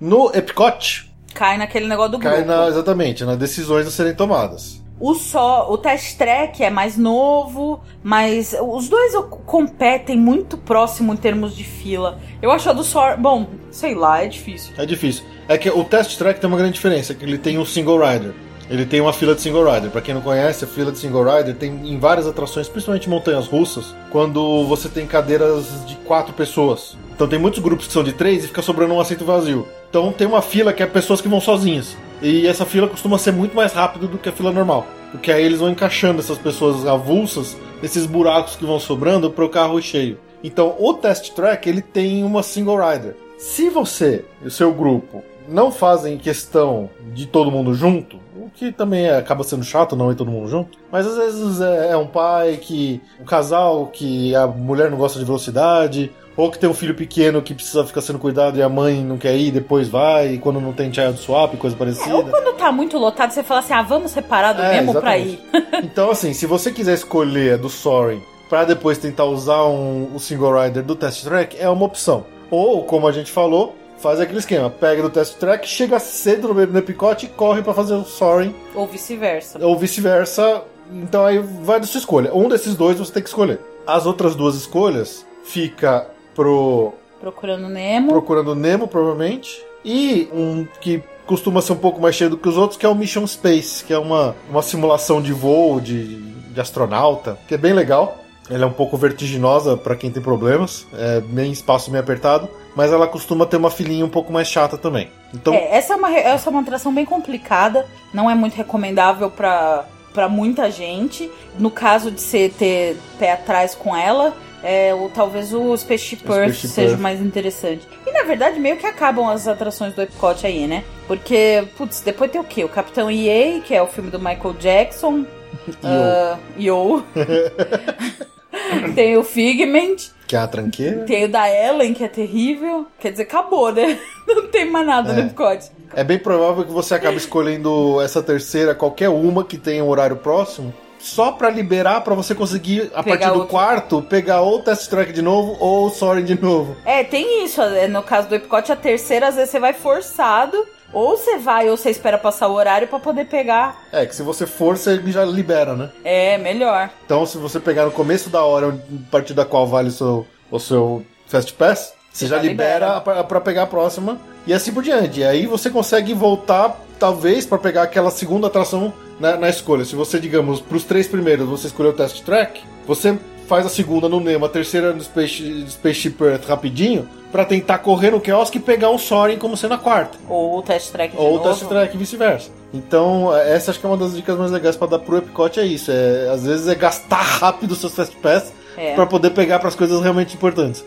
No Epcot, Cai naquele negócio do grupo. cai na, exatamente nas decisões a serem tomadas. O só, o Test Track é mais novo, mas os dois competem muito próximo em termos de fila. Eu acho a do Sor, bom, sei lá, é difícil. É difícil. É que o Test Track tem uma grande diferença, que ele tem um single rider. Ele tem uma fila de single rider. Pra quem não conhece, a fila de single rider tem em várias atrações, principalmente montanhas russas, quando você tem cadeiras de quatro pessoas. Então tem muitos grupos que são de três e fica sobrando um assento vazio. Então tem uma fila que é pessoas que vão sozinhas. E essa fila costuma ser muito mais rápido do que a fila normal. Porque aí eles vão encaixando essas pessoas avulsas nesses buracos que vão sobrando para o carro cheio. Então o Test Track ele tem uma single rider. Se você e o seu grupo não fazem questão de todo mundo junto, o que também é- acaba sendo chato não ir todo mundo junto, mas às vezes é, é um pai que. um casal que a mulher não gosta de velocidade, ou que tem um filho pequeno que precisa ficar sendo cuidado e a mãe não quer ir, depois vai, e quando não tem child swap, coisa parecida. Ou quando tá muito lotado, você fala assim: ah, vamos separar do É, mesmo pra exatamente. ir. Então, assim, se você quiser escolher do Soaring para depois tentar usar um, o single rider do Test Track, é uma opção. Ou, como a gente falou, faz aquele esquema: pega do Test Track, chega cedo no, no Epicote e corre para fazer o Soaring, Ou vice-versa. ou vice-versa. Então, aí vai da sua escolha. Um desses dois você tem que escolher. As outras duas escolhas fica pro Procurando Nemo. Procurando Nemo, provavelmente. E um que costuma ser um pouco mais cheio do que os outros, que é o Mission Space, que é uma, uma simulação de voo de, de astronauta, que é bem legal. Ela é um pouco vertiginosa para quem tem problemas, é bem espaço meio apertado, mas ela costuma ter uma filinha um pouco mais chata também. Então, É, essa é, uma, essa é uma atração bem complicada, não é muito recomendável pra, pra muita gente. No caso de você ter pé atrás com ela, é, ou talvez o Spaceship O Earth Spaceship seja Earth. mais interessante. E na verdade, meio que acabam as atrações do Epcot aí, né? Porque, putz, depois tem o quê? O Capitão EA, que é o filme do Michael Jackson. ah, Yo. tem o Figment. que é a tranqueira. Tem o da Ellen, que é terrível. Quer dizer, acabou, né? Não tem mais nada no É. Epcot. É bem provável que você acabe escolhendo essa terceira, qualquer uma que tenha um horário próximo, só pra liberar pra você conseguir, a Pegar partir do outro. quarto, pegar ou o Test Track de novo ou o Soaring de novo. É, tem isso. é, No caso do Epcot, a terceira, às vezes você vai forçado. Ou você vai, ou você espera passar o horário pra poder pegar. É, que se você for, você já libera, né? É, melhor. Então, se você pegar no começo da hora, a partir da qual vale o seu, o seu Fast Pass, você já já libera libera. pra pegar a próxima e assim por diante. E aí você consegue voltar, talvez, pra pegar aquela segunda atração na, na escolha. Se você, digamos, pros três primeiros você escolheu o Test Track, você faz a segunda no Nemo, a terceira no Space, Spaceship Earth rapidinho, pra tentar correr no quiosque e pegar um Soaring como sendo a quarta. Ou o test track de Ou o novo. Test Track e vice-versa. Então, essa acho que é uma das dicas mais legais pra dar pro Epcot, é isso. É, às vezes é gastar rápido os seus Fast Pass É. pra poder pegar pras coisas realmente importantes.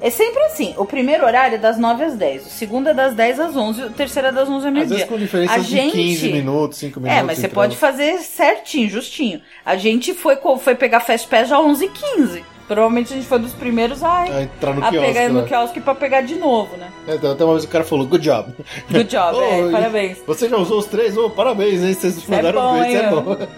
É, é sempre assim. O primeiro horário é das 9 às 10. O segundo é das 10 às 11. O terceiro é das 11 ao Às meio-dia. vezes com diferença A de gente- 15 minutos, 5 minutos. É, mas você entre pode fazer certinho, justinho. A gente foi, foi pegar Fast Pass já 11 h 15 Provavelmente a gente foi dos primeiros a, A entrar no a quiosque. pegar no né? quiosque pra pegar de novo, né? É, até uma vez o cara falou, good job. Good job, é, Oh, parabéns. Você já usou os três? Oh, parabéns, hein? Vocês é mandaram bom, bem, isso é bom.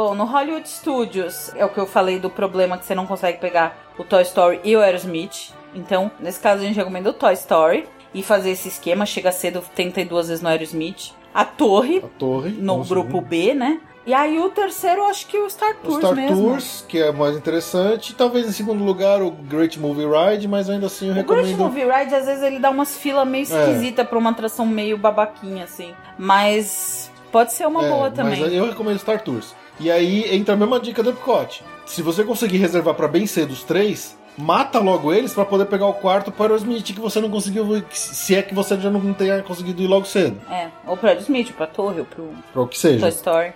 Bom, no Hollywood Studios é o que eu falei do problema que você não consegue pegar o Toy Story e o Aerosmith. Então, nesse caso, a gente recomenda o Toy Story e fazer esse esquema. Chega cedo, tenta ir duas vezes no Aerosmith. A Torre, A torre. no grupo subir. B, né? E aí o terceiro, acho que o Star O Tours Star mesmo. Tours, que é mais interessante. Talvez em segundo lugar o Great Movie Ride, mas ainda assim eu O Great recomendo. Movie Ride, às vezes, ele dá umas filas meio É. esquisitas pra uma atração meio babaquinha, assim. Mas pode ser uma É, boa mas também. eu recomendo Star Tours. E aí entra a mesma dica do Epcot. Se você conseguir reservar pra bem cedo os três, mata logo eles pra poder pegar o quarto para o Aerosmith que você não conseguiu, se é que você já não tenha conseguido ir logo cedo. É, ou pra Smith, ou pra Torre, ou pro Pra o que seja. Toy Story.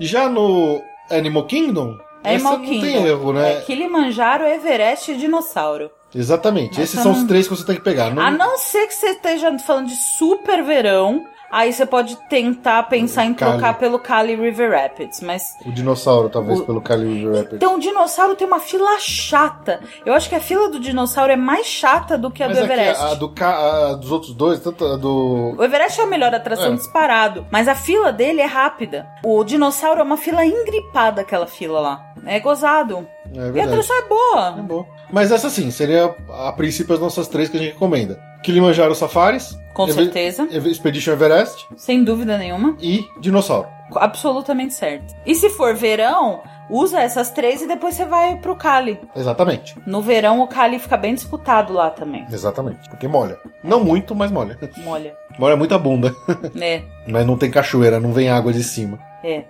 Já no Animal Kingdom, Animal essa não Kingdom. tem erro, né? É, Kilimanjaro, Everest e Dinossauro. Exatamente. Essa Esses são não- os três que você tem que pegar. Não... A não ser que você esteja falando de super verão, aí você pode tentar pensar em Cali. trocar pelo Cali River Rapids, mas... O dinossauro, talvez, O- pelo Cali River Rapids. Então, o dinossauro tem uma fila chata. Eu acho que a fila do dinossauro é mais chata do que a Mas do aqui, Everest. a, do, ca- a dos outros dois, tanto a do. O Everest é a melhor atração É. disparado, mas a fila dele é rápida. O dinossauro é uma fila engripada, aquela fila lá. É gozado. É E a verdade. atração é É boa. Mas essa sim, seria a princípio as nossas três que a gente recomenda: Kilimanjaro Safaris, Com Eve- certeza. Expedition Everest Sem dúvida nenhuma. e Dinossauro. Absolutamente certo. E se for verão, usa essas três e depois você vai pro Cali. Exatamente. No verão, o Cali fica bem disputado lá também. Exatamente. Porque molha. Não muito, mas molha. Molha. Molha muita bunda. É, mas não tem cachoeira, não vem água de cima. é.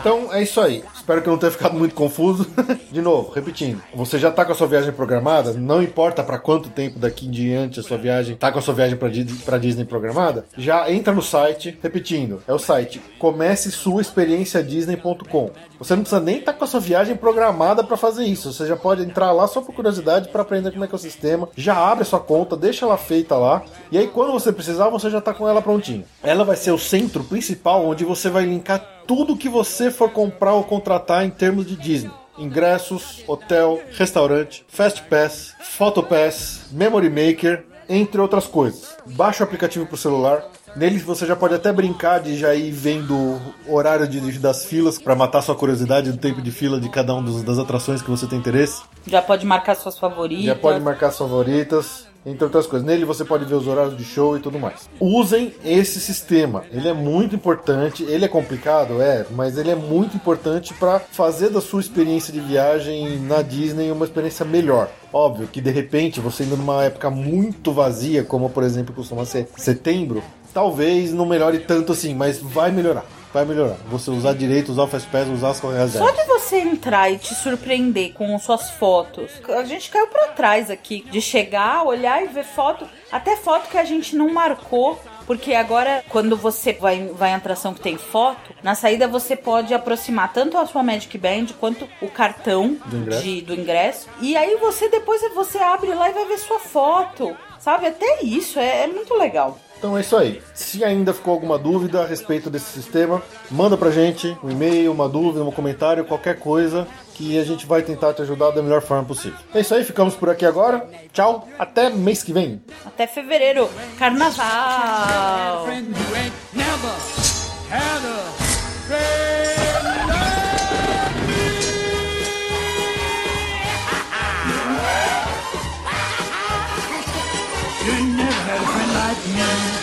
Então é isso aí. Espero que não tenha ficado muito confuso. De novo, repetindo. Você já tá com a sua viagem programada? Não importa pra quanto tempo daqui em diante a sua viagem tá com a sua viagem pra Disney, programada? Já entra no site. Repetindo, é o site comecesuaexperienciadisney.com. Você não precisa nem estar com a sua viagem programada pra fazer isso. Você já pode entrar lá só por curiosidade pra aprender como é que é o sistema. Já abre a sua conta, deixa ela feita lá. E aí quando você precisar, você já tá com ela prontinha. Ela vai ser o centro principal onde você vai linkar tudo que você for comprar ou contratar em termos de Disney. Ingressos, hotel, restaurante, Fast Pass, Photo Pass, Memory Maker, entre outras coisas. Baixa o aplicativo para o celular. Nele você já pode até brincar de já ir vendo o horário de, das filas para matar sua curiosidade do tempo de fila de cada uma das atrações que você tem interesse. Já pode marcar suas favoritas. Já pode marcar as favoritas, entre outras coisas. Nele você pode ver os horários de show e tudo mais. Usem esse sistema. Ele é muito importante. Ele é complicado, é, mas ele é muito importante para fazer da sua experiência de viagem na Disney uma experiência melhor. Óbvio que de repente você indo numa época muito vazia, como por exemplo costuma ser setembro, talvez não melhore tanto assim, mas vai melhorar. Vai melhorar. Você usar direito, usar o Fast Pass, usar as Só reservas. de você entrar e te surpreender com suas fotos. A gente caiu pra trás aqui. De chegar, olhar e ver foto. Até foto que a gente não marcou. Porque agora, quando você vai, vai em atração que tem foto, na saída você pode aproximar tanto a sua Magic Band quanto o cartão Do ingresso. de- do ingresso. E aí você depois você abre lá e vai ver sua foto. Sabe? Até isso é, é muito legal. Então é isso aí. Se ainda ficou alguma dúvida a respeito desse sistema, manda pra gente um e-mail, uma dúvida, um comentário, qualquer coisa que a gente vai tentar te ajudar da melhor forma possível. É isso aí, ficamos por aqui agora. Tchau, até mês que vem. Até fevereiro. Carnaval! New